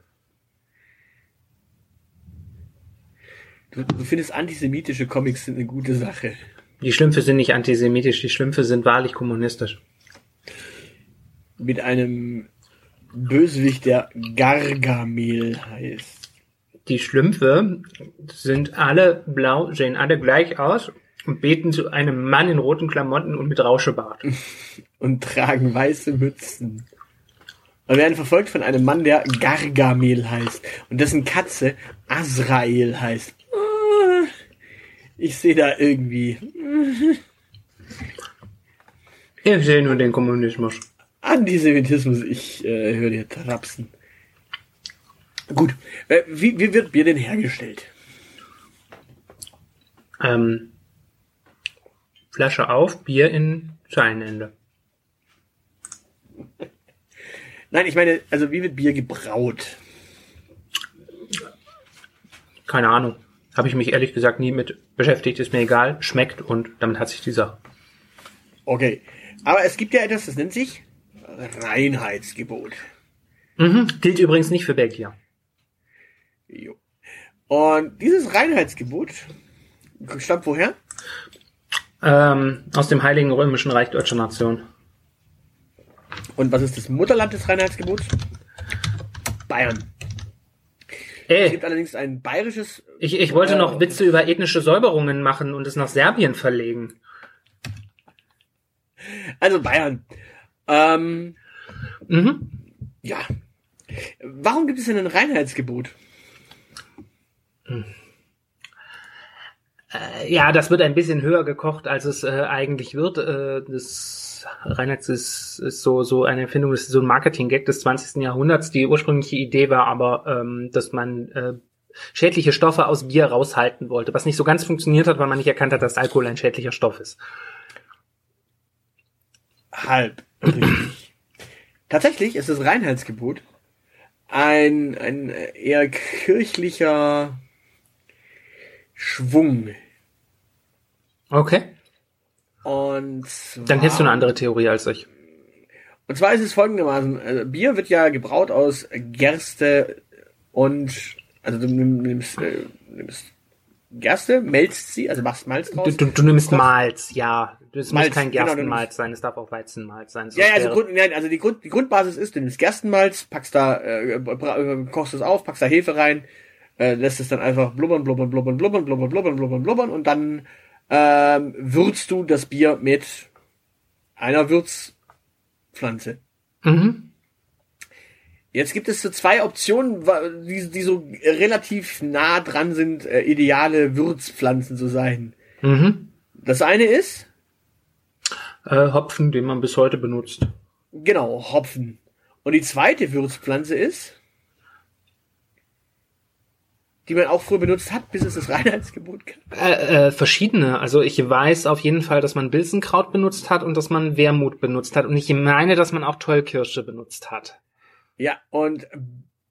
Du, du findest antisemitische Comics sind eine gute Sache. Die Schlümpfe sind nicht antisemitisch, die Schlümpfe sind wahrlich kommunistisch. Mit einem Bösewicht, der Gargamel heißt. Die Schlümpfe sind alle blau, sehen alle gleich aus und beten zu einem Mann in roten Klamotten und mit Rauschebart. Und tragen weiße Mützen. Und werden verfolgt von einem Mann, der Gargamel heißt. Und dessen Katze Azrael heißt. Ich sehe da irgendwie Ich sehe nur den Kommunismus. Antisemitismus. Ich äh, höre dir trapsen. Gut. Äh, wie, wie wird Bier denn hergestellt? Ähm, Flasche auf, Bier in Zeilenende. Nein, ich meine, also wie wird Bier gebraut? Keine Ahnung. Habe ich mich ehrlich gesagt nie mit beschäftigt, ist mir egal, schmeckt und damit hat sich die Sache. Okay. Aber es gibt ja etwas, das nennt sich Reinheitsgebot. Mhm. Gilt übrigens nicht für Belgier. Jo. Und dieses Reinheitsgebot stammt woher? Ähm, aus dem Heiligen Römischen Reich Deutscher Nation. Und was ist das Mutterland des Reinheitsgebots? Bayern. Es Ey, gibt allerdings ein bayerisches. ich, ich wollte äh, noch Witze über ethnische Säuberungen machen und es nach Serbien verlegen. Also Bayern. Ähm, Mhm. ja. Warum gibt es denn ein Reinheitsgebot? Äh, Ja, das wird ein bisschen höher gekocht, als es äh, eigentlich wird. Äh, Reinheits ist, ist so, so eine Erfindung, das ist so ein Marketing-Gag des 20. Jahrhunderts. Die ursprüngliche Idee war aber, ähm, dass man äh, schädliche Stoffe aus Bier raushalten wollte, was nicht so ganz funktioniert hat, weil man nicht erkannt hat, dass Alkohol ein schädlicher Stoff ist. Halb. Richtig. Tatsächlich ist das Reinheitsgebot ein, ein eher kirchlicher Schwung. Okay. Und zwar, Dann hättest du eine andere Theorie als ich. Und zwar ist es folgendermaßen, also Bier wird ja gebraut aus Gerste und, also du nimm- nimmst, äh, nimmst Gerste, melzt sie, also machst Malz draus. Du, du, du nimmst Malz, ja. Es Malz, muss kein genau, Gerstenmalz sein, es darf auch Weizenmalz sein. Ja, ja, also, Grund, nein, also die, Grund, die Grundbasis ist, du nimmst Gerstenmalz, packst da, äh, äh, kochst es auf, packst da Hefe rein, äh, lässt es dann einfach blubbern, blubbern, blubbern, blubbern, blubbern, blubbern, blubbern, blubbern und dann ähm, würzt du das Bier mit einer Würzpflanze. Mhm. Jetzt gibt es so zwei Optionen, die, die so relativ nah dran sind, äh, ideale Würzpflanzen zu sein. Mhm. Das eine ist, Äh, Hopfen, den man bis heute benutzt. genau, Hopfen. Und die zweite Würzpflanze ist, die man auch früher benutzt hat, bis es das Reinheitsgebot gab. Äh, äh, verschiedene. Also ich weiß auf jeden Fall, dass man Bilsenkraut benutzt hat und dass man Wermut benutzt hat. Und ich meine, dass man auch Tollkirsche benutzt hat. Ja, und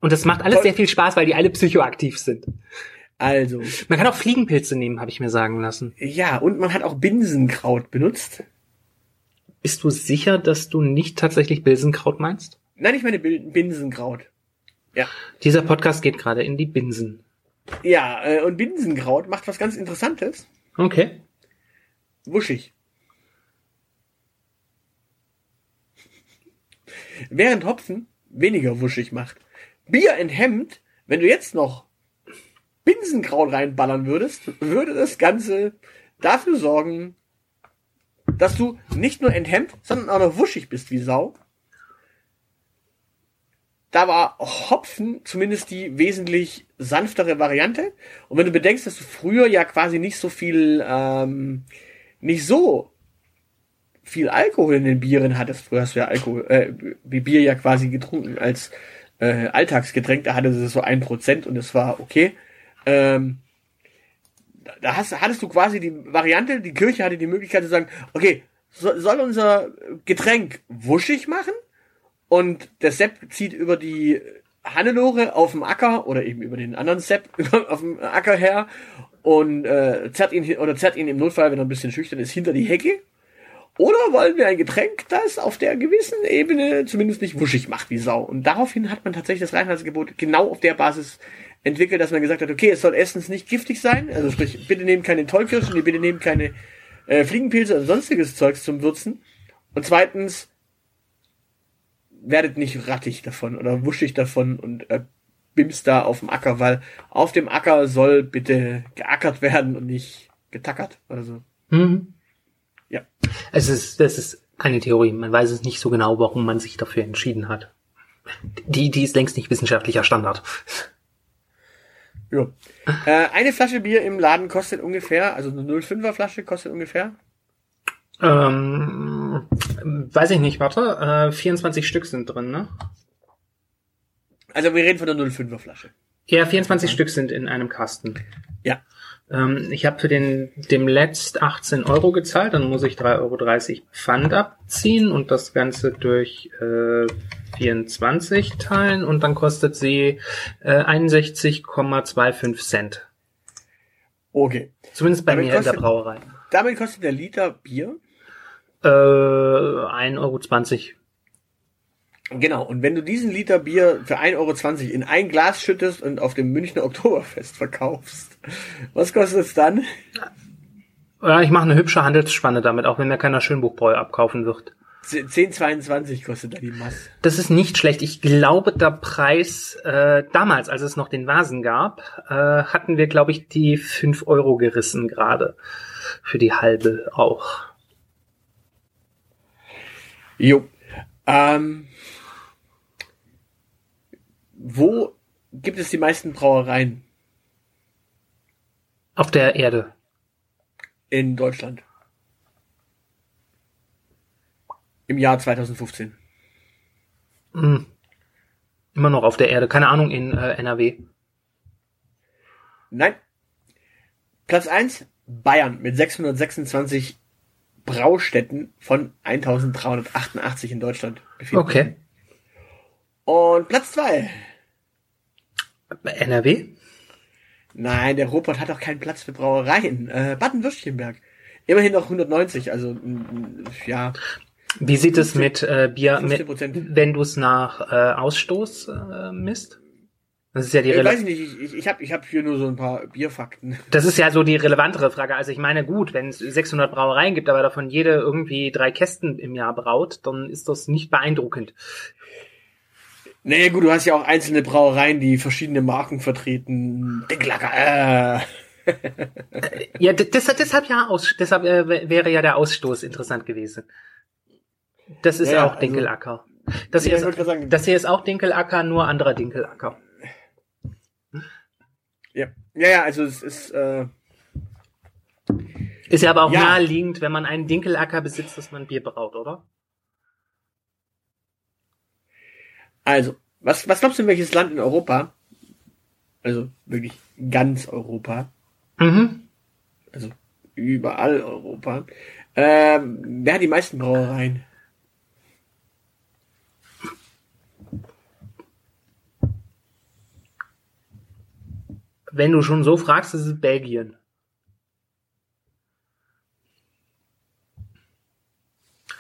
Und das macht alles sehr viel Spaß, weil die alle psychoaktiv sind. also, Man kann auch Fliegenpilze nehmen, habe ich mir sagen lassen. ja, und man hat auch Binsenkraut benutzt. Bist du sicher, dass du nicht tatsächlich Bilsenkraut meinst? Nein, ich meine Binsenkraut. Dieser Podcast geht gerade in die Binsen. Ja, äh, und Binsenkraut macht was ganz Interessantes. Okay. Wuschig. Während Hopfen weniger wuschig macht. Bier enthemmt, wenn du jetzt noch Binsenkraut reinballern würdest, würde das Ganze dafür sorgen, dass du nicht nur enthemmt, sondern auch noch wuschig bist wie Sau. Da war Hopfen zumindest die wesentlich sanftere Variante. Und wenn du bedenkst, dass du früher ja quasi nicht so viel, ähm, nicht so viel Alkohol in den Bieren hattest, früher hast du ja Alkohol, äh, wie Bier ja quasi getrunken als äh, Alltagsgetränk, da hatte es so ein Prozent und es war okay. Ähm, da- da hast, hattest du quasi die Variante, die Kirche hatte die Möglichkeit zu sagen, okay, so, soll unser Getränk wuschig machen? Und der Sepp zieht über die Hannelore auf dem Acker oder eben über den anderen Sepp auf dem Acker her und äh, zerrt ihn oder zerrt ihn im Notfall, wenn er ein bisschen schüchtern ist, hinter die Hecke. Oder wollen wir ein Getränk, das auf der gewissen Ebene zumindest nicht wuschig macht wie Sau? Und daraufhin hat man tatsächlich das Reinheitsgebot genau auf der Basis entwickelt, dass man gesagt hat, okay, es soll erstens nicht giftig sein, also sprich, bitte nehmt keine Tollkirschen, bitte nehmt keine äh, Fliegenpilze oder sonstiges Zeugs zum Würzen. Und zweitens, werdet nicht rattig davon oder wuschig davon und äh, bimst da auf dem Acker, weil auf dem Acker soll bitte geackert werden und nicht getackert oder so. Mhm. Ja. Es ist, das ist eine Theorie. Man weiß es nicht so genau, warum man sich dafür entschieden hat. Die, die ist längst nicht wissenschaftlicher Standard. Ja. Äh, eine Flasche Bier im Laden kostet ungefähr, also eine 05er Flasche kostet ungefähr. Ähm, weiß ich nicht, warte. Äh, 24 Stück sind drin, ne? Also wir reden von der 05er Flasche. Ja, 24 Stück sind in einem Kasten. Ja. Ähm, ich habe für den dem letzt 18 Euro gezahlt, dann muss ich 3,30 Euro Pfand abziehen und das Ganze durch äh, 24 teilen und dann kostet sie äh, 61,25 Cent. Okay. Zumindest bei Damit mir in der kostet- Brauerei. Damit kostet der Liter Bier. Äh, 1,20 Euro. Genau. Und wenn du diesen Liter Bier für 1,20 Euro in ein Glas schüttest und auf dem Münchner Oktoberfest verkaufst, was kostet es dann? Ja, ich mache eine hübsche Handelsspanne damit, auch wenn mir keiner Schönbuchbräu abkaufen wird. 10,22 kostet da die Masse. Das ist nicht schlecht. Ich glaube, der Preis, äh, damals, als es noch den Vasen gab, äh, hatten wir, glaube ich, die 5 Euro gerissen gerade. Für die halbe auch. Jo. Ähm, wo gibt es die meisten Brauereien Auf der Erde. in Deutschland? Im Jahr 2015. Hm. Immer noch auf der Erde. Keine Ahnung, in äh, NRW. Nein. Platz 1, Bayern mit 626 Braustätten von 1388 in Deutschland. befinden Okay. Und Platz 2. NRW? Nein, der Ruhrpott hat auch keinen Platz für Brauereien. Äh, Baden-Württemberg. Immerhin noch 190, also mm, ja, Wie sieht es mit äh, Bier, 15 mit, wenn du es nach äh, Ausstoß äh, misst? Das ist ja die Ich weiß nicht, ich, ich, ich habe ich hab hier nur so ein paar Bierfakten. das ist ja so die relevantere Frage. Also ich meine, gut, wenn es 600 Brauereien gibt, aber davon jede irgendwie drei Kästen im Jahr braut, dann ist das nicht beeindruckend. Naja gut, du hast ja auch einzelne Brauereien, die verschiedene Marken vertreten. Dinklacker, äh. Ja, d- deshalb, deshalb ja aus, deshalb äh, wäre ja der Ausstoß interessant gewesen. Das ist Ja, auch also- Dinkelacker. Das Ja, hier, wollte ist, das hier ist auch Dinkelacker, nur anderer Dinkelacker. Ja, ja, ja also es ist, äh, Ist ja aber auch Ja. naheliegend, wenn man einen Dinkelacker besitzt, dass man Bier braut, oder? also, was, was glaubst du, in welches Land in Europa, also wirklich ganz Europa, Mhm. also überall Europa, ähm, wer hat die meisten Brauereien? Wenn du schon so fragst, ist es Belgien.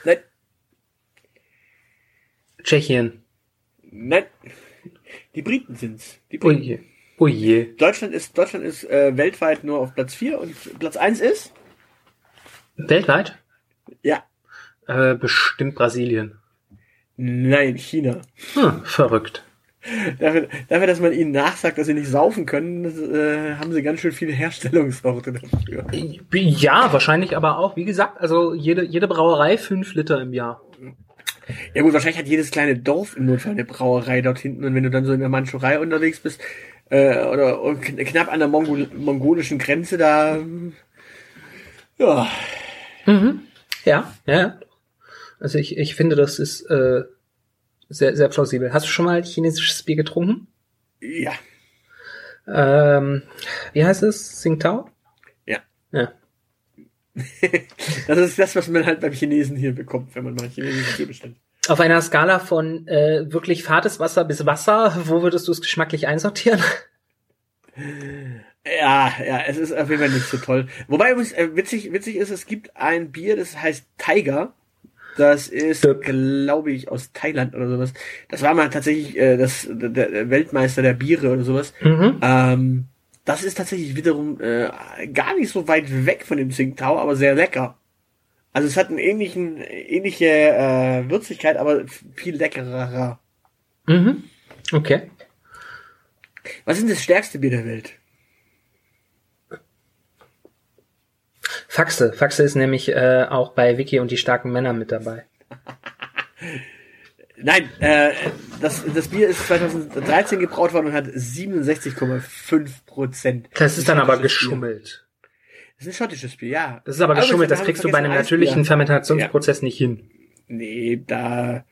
Nein, Tschechien. nein, die Briten sind's. Die Oh Briten. je. Oh je. Deutschland ist, Deutschland ist äh, weltweit nur auf Platz 4 und Platz 1 ist? Weltweit? Ja, Äh, bestimmt Brasilien. nein, China. Hm, verrückt. Dafür, dafür, dass man ihnen nachsagt, dass sie nicht saufen können, das, äh, haben sie ganz schön viele Herstellungsorte dafür. Ja, wahrscheinlich aber auch, wie gesagt, also jede, jede Brauerei fünf Liter im Jahr. Ja gut, wahrscheinlich hat jedes kleine Dorf im Notfall eine Brauerei dort hinten und wenn du dann so in der Mandschurei unterwegs bist, äh, oder kn- knapp an der Mongol mongolischen Grenze, da, ja, Mhm. Ja, ja, ja. Also ich, ich finde, das ist äh, sehr, sehr plausibel. Hast du schon mal chinesisches Bier getrunken? ja, Ähm, wie heißt es? Tsingtao? Ja. Ja. das ist das, was man halt beim Chinesen hier bekommt, wenn man mal chinesisches Bier bestellt. Auf einer Skala von äh, wirklich fades Wasser bis Wasser, wo würdest du es geschmacklich einsortieren? Ja, ja, es ist auf jeden Fall nicht so toll. Wobei übrigens, äh, witzig, witzig ist, es gibt ein Bier, das heißt Tiger. Das ist, glaube ich, aus Thailand oder sowas. Das war mal tatsächlich äh, das, der, der Weltmeister der Biere oder sowas. Mhm. Ähm, das ist tatsächlich wiederum äh, gar nicht so weit weg von dem Tsingtao, aber sehr lecker. Also es hat einen ähnlichen, ähnliche äh, Würzigkeit, aber viel leckerer. Mhm. Okay. Was ist denn das stärkste Bier der Welt? Faxe. Faxe ist nämlich äh, auch bei Wiki und die starken Männer mit dabei. Nein, äh, das, das Bier ist 2013 gebraut worden und hat 67,5 Prozent. Das ist dann aber geschummelt. Das ist ein schottisches Bier, ja. Das ist aber geschummelt, das kriegst du bei einem natürlichen Eisbier. Fermentationsprozess nicht hin. Nee, da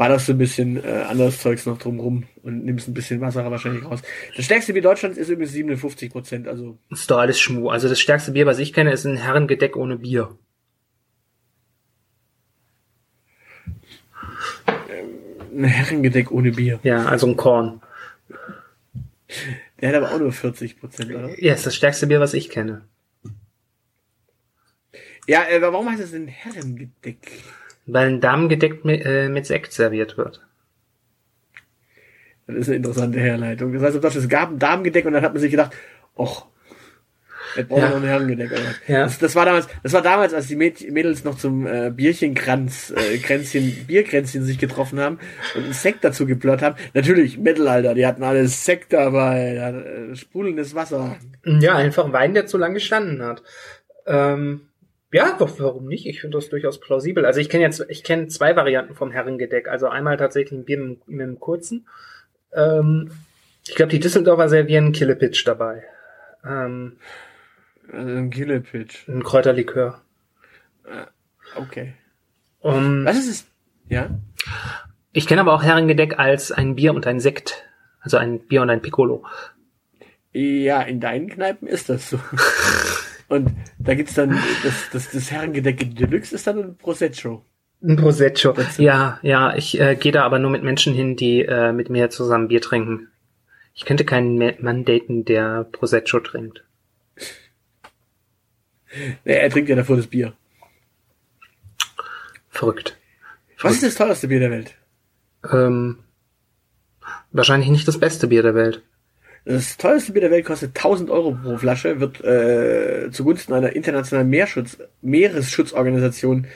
ballerst du ein bisschen äh, anderes Zeugs noch drumrum und nimmst ein bisschen Wasser wahrscheinlich raus. Das stärkste Bier Deutschlands ist übrigens 57 Prozent, also Das ist doch alles Schmu. Also das stärkste Bier, was ich kenne, ist ein Herrengedeck ohne Bier. ein Herrengedeck ohne Bier. Ja, also ein Korn. Der hat aber auch nur 40 Prozent, oder? Ja, ist das stärkste Bier, was ich kenne. Ja, äh, warum heißt es denn Herrengedeck? Weil ein Damengedeck mit, äh, mit Sekt serviert wird. Das ist eine interessante Herleitung. Das heißt, auf Deutsch, es gab ein Damengedeck und dann hat man sich gedacht, och, jetzt brauchen wir Ja. noch ein Herrengedeck. Ja. Das, das war damals, das war damals, als die Mäd- Mädels noch zum äh, Bierchenkranz, äh, Kränzchen, Bierkränzchen sich getroffen haben und einen Sekt dazu geplört haben. Natürlich, Mittelalter, die hatten alle Sekt dabei, äh, sprudelndes Wasser. Ja, einfach Wein, der zu lange gestanden hat. Ähm, ja, doch, warum nicht? Ich finde das durchaus plausibel. Also ich kenne jetzt, ich kenne zwei Varianten vom Herrengedeck. Also einmal tatsächlich ein Bier mit, mit einem kurzen. Ähm, ich glaube, die Düsseldorfer servieren Killepitch dabei. Ähm, Also ein Killepitch. ein Kräuterlikör. Okay. Um, Was ist es? Ja? ich kenne aber auch Herrengedeck als ein Bier und ein Sekt. Also ein Bier und ein Piccolo. Ja, in deinen Kneipen ist das so. Und da gibt's dann, das, das, das Herrengedeck Deluxe ist dann ein Prosecco. Ein Prosecco. Ja, ja, ich äh, gehe da aber nur mit Menschen hin, die äh, mit mir zusammen Bier trinken. Ich könnte keinen Ma- Mann daten, der Prosecco trinkt. Nee, er trinkt ja davor das Bier. Verrückt. Was ist das teuerste Bier der Welt? Ähm, wahrscheinlich nicht das beste Bier der Welt. Das teuerste Bier der Welt kostet 1000 Euro pro Flasche, wird äh, zugunsten einer internationalen Meerschutz, Meeresschutzorganisation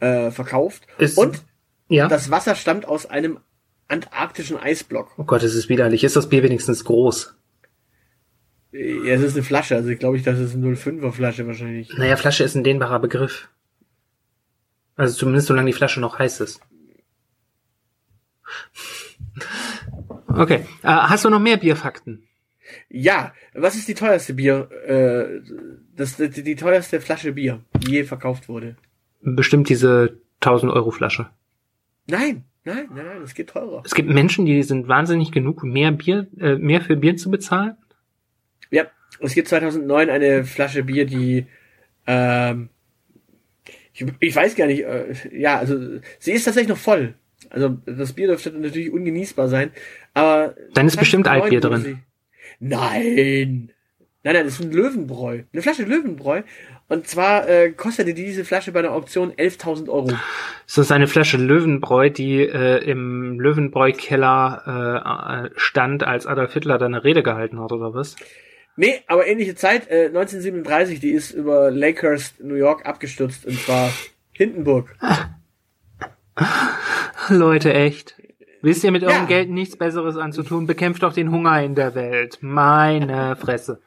äh, verkauft. Ist- Und Ja. das Wasser stammt aus einem antarktischen Eisblock. Oh Gott, das ist widerlich. Ist das Bier wenigstens groß? Äh, Ja, es ist eine Flasche, also ich glaube ich, das ist eine 05er Flasche wahrscheinlich. Naja, Flasche ist ein dehnbarer Begriff. Also zumindest solange die Flasche noch heiß ist. Okay. Äh, hast du noch mehr Bierfakten? Ja, was ist die teuerste Bier, äh, das, die, die teuerste Flasche Bier, die je verkauft wurde? Bestimmt diese 1000 Euro Flasche. Nein, nein, nein, nein, es geht teurer. Es gibt Menschen, die sind wahnsinnig genug, mehr Bier, äh, mehr für Bier zu bezahlen. Ja, es gibt 2009 eine Flasche Bier, die, ähm, ich, ich weiß gar nicht, äh, ja, also sie ist tatsächlich noch voll. Also das Bier dürfte natürlich ungenießbar sein, aber Dann ist bestimmt 2009 Altbier drin. Nein, nein, nein, das ist ein Löwenbräu, eine Flasche Löwenbräu. Und zwar äh, kostete diese Flasche bei der Auktion 11.000 Euro. Es ist eine Flasche Löwenbräu, die äh, im Löwenbräu-Keller äh, äh, stand, als Adolf Hitler da eine Rede gehalten hat, oder was? Nee, aber ähnliche Zeit, äh, 1937, die ist über Lakehurst, New York abgestürzt und zwar Hindenburg. Leute, echt. Wisst ihr mit eurem Ja. Geld nichts Besseres anzutun? Bekämpft doch den Hunger in der Welt. Meine Fresse.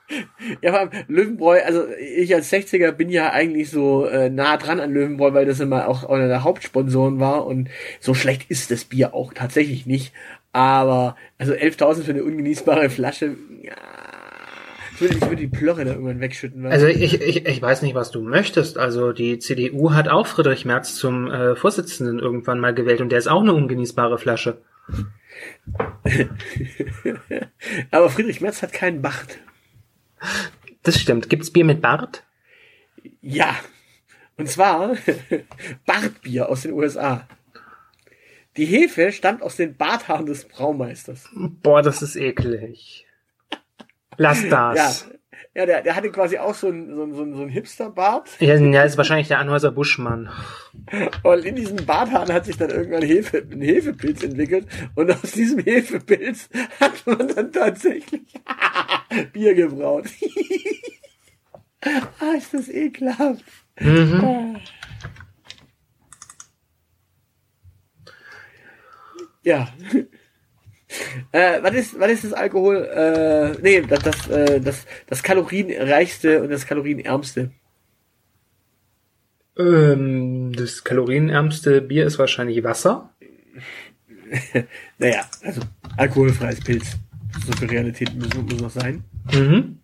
Ja, vor allem Löwenbräu, also ich als 60er bin ja eigentlich so äh, nah dran an Löwenbräu, weil das immer auch einer der Hauptsponsoren war und so schlecht ist das Bier auch tatsächlich nicht. Aber, also 11.000 für eine ungenießbare Flasche, ja, ich würde, ich würde die Plörre da irgendwann wegschütten. Also ich, ich, ich weiß nicht, was du möchtest. Also die CDU hat auch Friedrich Merz zum äh, Vorsitzenden irgendwann mal gewählt und der ist auch eine ungenießbare Flasche. aber Friedrich Merz hat keinen Bart. Das stimmt. Gibt's Bier mit Bart? Ja. Und zwar Bartbier aus den USA. Die Hefe stammt aus den Barthaaren des Braumeisters. Boah, das ist eklig. Lass Ja, das. ja der, der hatte quasi auch so einen so einen- so einen- so einen Hipster-Bart. Ja, ja, ist wahrscheinlich der Anhäuser Buschmann. Und in diesen Barthaaren hat sich dann irgendwann Hefe, ein Hefepilz entwickelt. Und aus diesem Hefepilz hat man dann tatsächlich Bier gebraut. ah, ist das ekelhaft. Mhm. Ja. Äh, was ist, was ist das Alkohol? Äh, nee, das, das, äh, das, das kalorienreichste und das kalorienärmste. Ähm, das kalorienärmste Bier ist wahrscheinlich Wasser. Naja, also alkoholfreies Pilz. So viel Realität muss, muss noch sein. Mhm.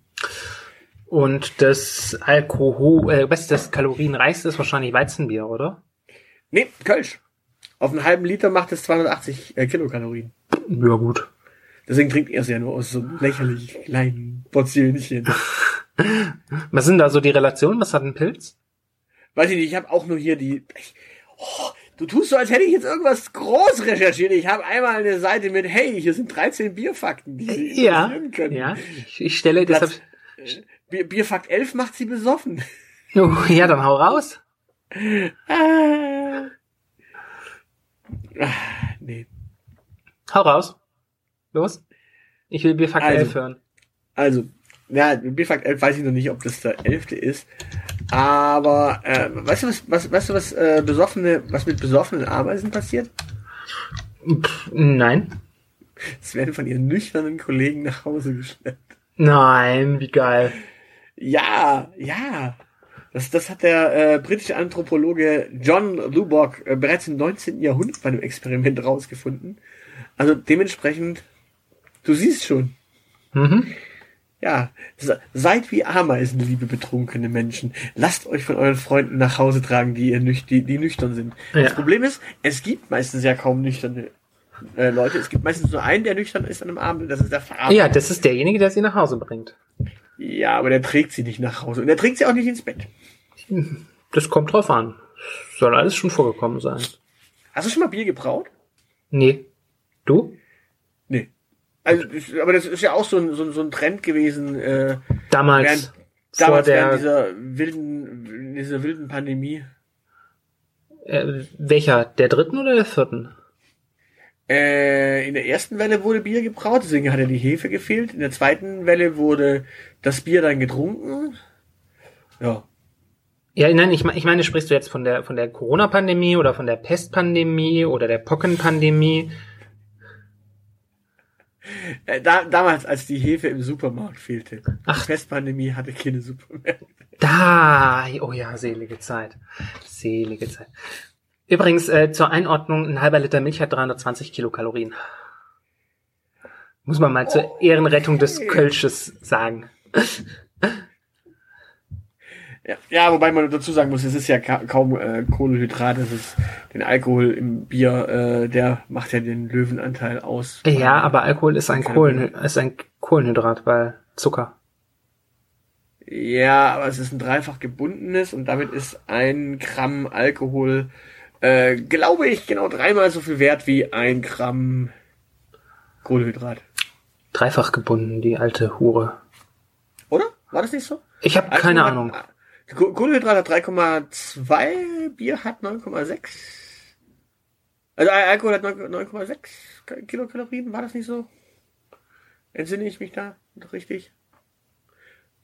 Und das Alkohol, äh, was das kalorienreichste ist wahrscheinlich Weizenbier, oder? Nee, Kölsch. Auf einen halben Liter macht es 280 äh, Kilokalorien. Ja, gut. Deswegen trinkt er es ja nur aus so lächerlich kleinen Portionchen. Was sind da so die Relationen? Was hat ein Pilz? Weiß ich nicht, ich habe auch nur hier die. Ich, oh, du tust so, als hätte ich jetzt irgendwas groß recherchiert. Ich habe einmal eine Seite mit, hey, hier sind 13 Bierfakten, die Sie Ja, können. ja. Ich, ich stelle deshalb. Platz, Bier, Bierfakt 11 macht sie besoffen. Oh, ja, dann hau raus. Ah. Ah, nee. Hau raus. Los. Ich will Bierfakt Also. 11 hören. Also, ja, Bierfakt 11 weiß ich noch nicht, ob das der 11. ist. Aber, äh, weißt du, was, was, weißt du, was, äh, besoffene, was mit besoffenen Ameisen passiert? Pff, nein. Es werden von ihren nüchternen Kollegen nach Hause geschleppt. Nein, wie geil. Ja, ja. Das, das hat der äh, britische Anthropologe John Lubbock äh, bereits im 19. Jahrhundert bei einem Experiment rausgefunden. Also dementsprechend, du siehst schon, Mhm. ja, se- seid wie Ameisen, liebe betrunkene Menschen. Lasst euch von euren Freunden nach Hause tragen, die, ihr nüch die, die nüchtern sind. Ja. Das Problem ist, es gibt meistens ja kaum nüchterne äh, Leute. Es gibt meistens nur einen, der nüchtern ist an einem Abend, das ist der Fahrer. Ja, das ist derjenige, der sie nach Hause bringt. Ja, aber der trägt sie nicht nach Hause. Und der trägt sie auch nicht ins Bett. Das kommt drauf an. Soll alles schon vorgekommen sein. Hast du schon mal Bier gebraut? Nee. Du? Nee. Also, aber das ist ja auch so ein, so ein, so ein Trend gewesen, äh, Damals. während, vor damals der, während dieser wilden, dieser wilden Pandemie. äh, welcher? Der dritten oder der vierten? Äh, in der ersten Welle wurde Bier gebraut, deswegen hat ja die Hefe gefehlt. In der zweiten Welle wurde das Bier dann getrunken. Ja. Ja, nein, ich, ich meine, sprichst du jetzt von der, von der Corona-Pandemie oder von der Pestpandemie oder der Pockenpandemie? Äh, da, damals, als die Hefe im Supermarkt fehlte. Ach. Die Pestpandemie hatte keine Supermärkte. Da, oh ja, selige Zeit. Selige Zeit. Übrigens, äh, zur Einordnung, ein halber Liter Milch hat 320 Kilokalorien. Muss man mal zur Ehrenrettung des Kölsches sagen. Ja, ja, wobei man dazu sagen muss, es ist ja ka kaum äh, Kohlenhydrat, es ist den Alkohol im Bier, äh, der macht ja den Löwenanteil aus. Ja, aber Alkohol ist ein, Kohlen, ist ein Kohlenhydrat, weil Zucker. Ja, aber es ist ein dreifach gebundenes und damit ist ein Gramm Alkohol, äh, glaube ich, genau dreimal so viel wert wie ein Gramm Kohlenhydrat. Dreifach gebunden, die alte Hure. Oder? War das nicht so? Ich habe keine Ahnung. Koh- Kohlenhydrat hat 3,2, Bier hat 9,6. Also Al- Alkohol hat 9 9,6 Kilokalorien, war das nicht so? Entsinne ich mich da richtig?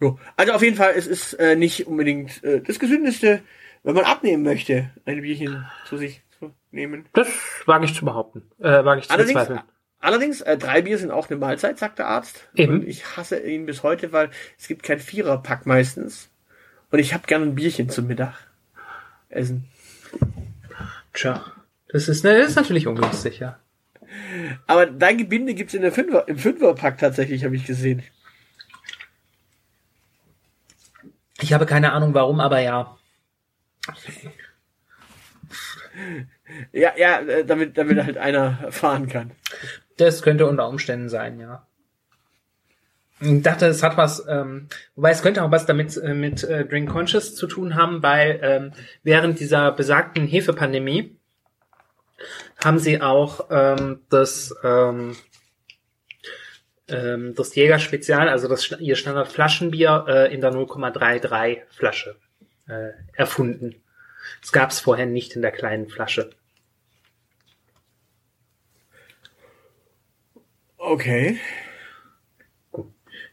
Jo. Also auf jeden Fall, es ist äh, nicht unbedingt äh, das Gesündeste, wenn man abnehmen möchte, ein Bierchen zu sich zu nehmen. Das wage ich zu behaupten. Äh, wage ich zu Allerdings, bezweifeln. allerdings äh, drei Bier sind auch eine Mahlzeit, sagt der Arzt. Eben. Und ich hasse ihn bis heute, weil es gibt kein Viererpack meistens. Und ich habe gerne ein Bierchen zum Mittag essen. Tja, das ist, ne, das ist natürlich ungünstig, ja. Aber dein Gebinde gibt's in der Fünfer, im Fünferpack tatsächlich, habe ich gesehen. Ich habe keine Ahnung warum, aber ja. Ja, ja, äh, damit, damit halt einer fahren kann. Das könnte unter Umständen sein, ja. Ich dachte, es hat was, ähm, wobei es könnte auch was damit äh, mit äh, Drink Conscious zu tun haben, weil ähm, während dieser besagten Hefepandemie haben sie auch ähm, das ähm, ähm, das Jäger Spezial, also das ihr Standard Flaschenbier äh, in der 0,33 Flasche äh, erfunden. Das gab es vorher nicht in der kleinen Flasche. Okay.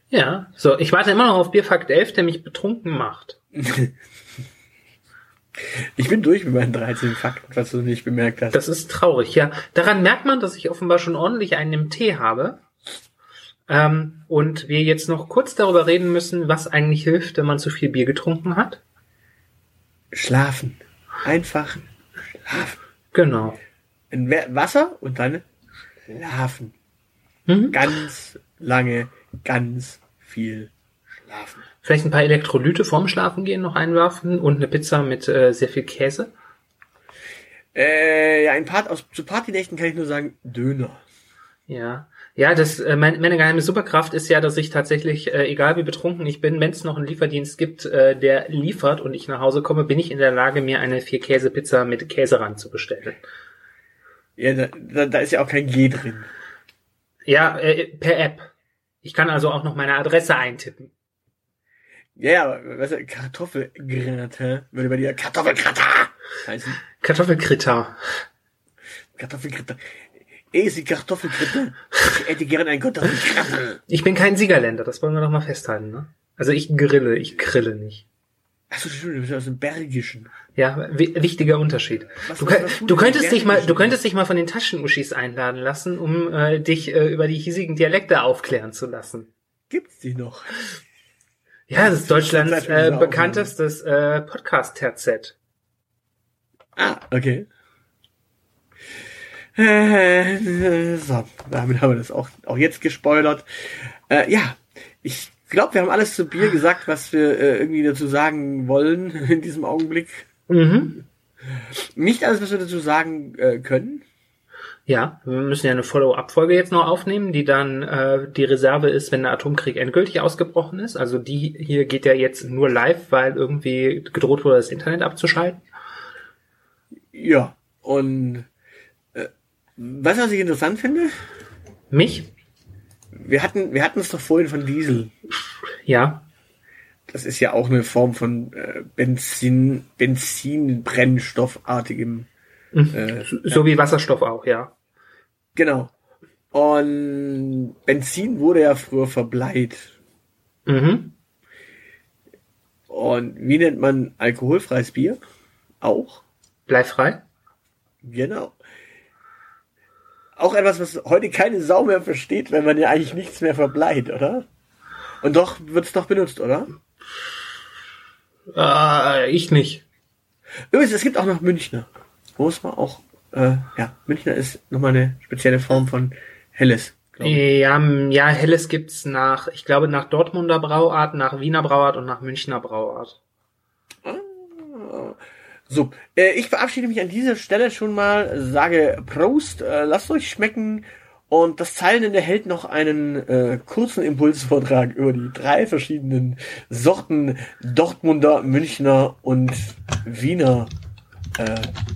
Ja, so, ich warte immer noch auf Bierfakt 11, der mich betrunken macht. Ich bin durch mit meinen 13 Fakten, was du nicht bemerkt hast. Das ist traurig, ja. Daran merkt man, dass ich offenbar schon ordentlich einen im Tee habe. Ähm, und wir jetzt noch kurz darüber reden müssen, was eigentlich hilft, wenn man zu viel Bier getrunken hat. Schlafen. Einfach schlafen. Genau. We- Wasser und dann schlafen. Mhm. Ganz lange, ganz viel schlafen. Vielleicht ein paar Elektrolyte vorm Schlafen gehen noch einwerfen und eine Pizza mit äh, sehr viel Käse. Äh, ja, ein Part aus, zu Partynächten kann ich nur sagen, Döner. Ja. Ja, das, äh, mein, meine geheime Superkraft ist ja, dass ich tatsächlich, äh, egal wie betrunken ich bin, wenn es noch einen Lieferdienst gibt, äh, der liefert und ich nach Hause komme, bin ich in der Lage, mir eine Vier-Käse-Pizza mit Käserand zu bestellen. Ja, da, da, da ist ja auch kein G drin. Ja, äh, per App. Ich kann also auch noch meine Adresse eintippen. Ja, aber weißt du, Kartoffelgratin würde bei dir Kartoffelgratin heißen. Kartoffelkritter. Kartoffelgratin. Eh, sie Kartoffelgratin. Ich hätte gern ein Kartoffelgratin. Ich bin kein Siegerländer, das wollen wir doch mal festhalten, ne? Also ich grille, ich grille nicht. Achso, du bist aus dem Bergischen. Ja, wi wichtiger Unterschied. Was- Du, was- was du könntest dich mal, du könntest dich mal von den Taschenuschis einladen lassen, um äh, dich äh, über die hiesigen Dialekte aufklären zu lassen. Gibt's die noch? Ja, das ist Deutschlands äh, bekanntestes äh, Podcast-Herzett. Ah, okay. So, damit haben wir das auch, auch jetzt gespoilert. Äh, ja, ich glaube, wir haben alles zu Bier gesagt, was wir äh, irgendwie dazu sagen wollen in diesem Augenblick. Mhm. Nicht alles, was wir dazu sagen äh, können. Ja, wir müssen ja eine Follow-up-Folge jetzt noch aufnehmen, die dann äh, die Reserve ist, wenn der Atomkrieg endgültig ausgebrochen ist. Also die hier geht ja jetzt nur live, weil irgendwie gedroht wurde, das Internet abzuschalten. Ja, und weißt du, was ich interessant finde? Mich? Wir hatten, wir hatten es doch vorhin von Diesel. Ja. Das ist ja auch eine Form von äh, Benzin, Benzinbrennstoffartigem. Äh, So wie Wasserstoff auch, ja. genau. Und Benzin wurde ja früher verbleit. Mhm. Und wie nennt man alkoholfreies Bier? Auch. Bleib frei. Genau. Auch etwas, was heute keine Sau mehr versteht, wenn man ja eigentlich nichts mehr verbleiht, oder? Und doch wird's doch benutzt, oder? Äh, ich nicht. Übrigens, es gibt auch noch Münchner. Wo es mal auch, äh, ja, Münchner ist nochmal eine spezielle Form von Helles. Ja, ja, Helles gibt's nach, ich glaube, nach Dortmunder Brauart, nach Wiener Brauart und nach Münchner Brauart. So, äh, ich verabschiede mich an dieser Stelle schon mal, sage Prost, äh, lasst euch schmecken und das Zeilenende hält noch einen äh, kurzen Impulsvortrag über die drei verschiedenen Sorten Dortmunder, Münchner und Wiener äh,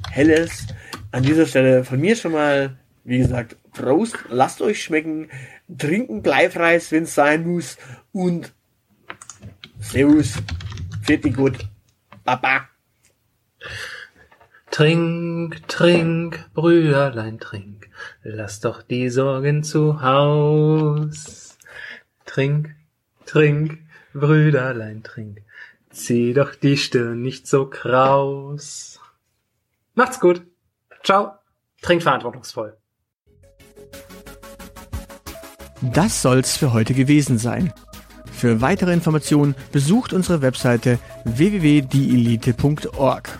Helles. An dieser Stelle von mir schon mal, wie gesagt, Prost, lasst euch schmecken, trinken bleifreies, wenn es sein muss und Servus, fertig gut, Baba. Trink, trink, Brüderlein, trink, lass doch die Sorgen zu Haus. Trink, trink, Brüderlein, trink, zieh doch die Stirn nicht so kraus. Macht's gut. Ciao. Trink verantwortungsvoll. Das soll's für heute gewesen sein. Für weitere Informationen besucht unsere Webseite www.dielite.org.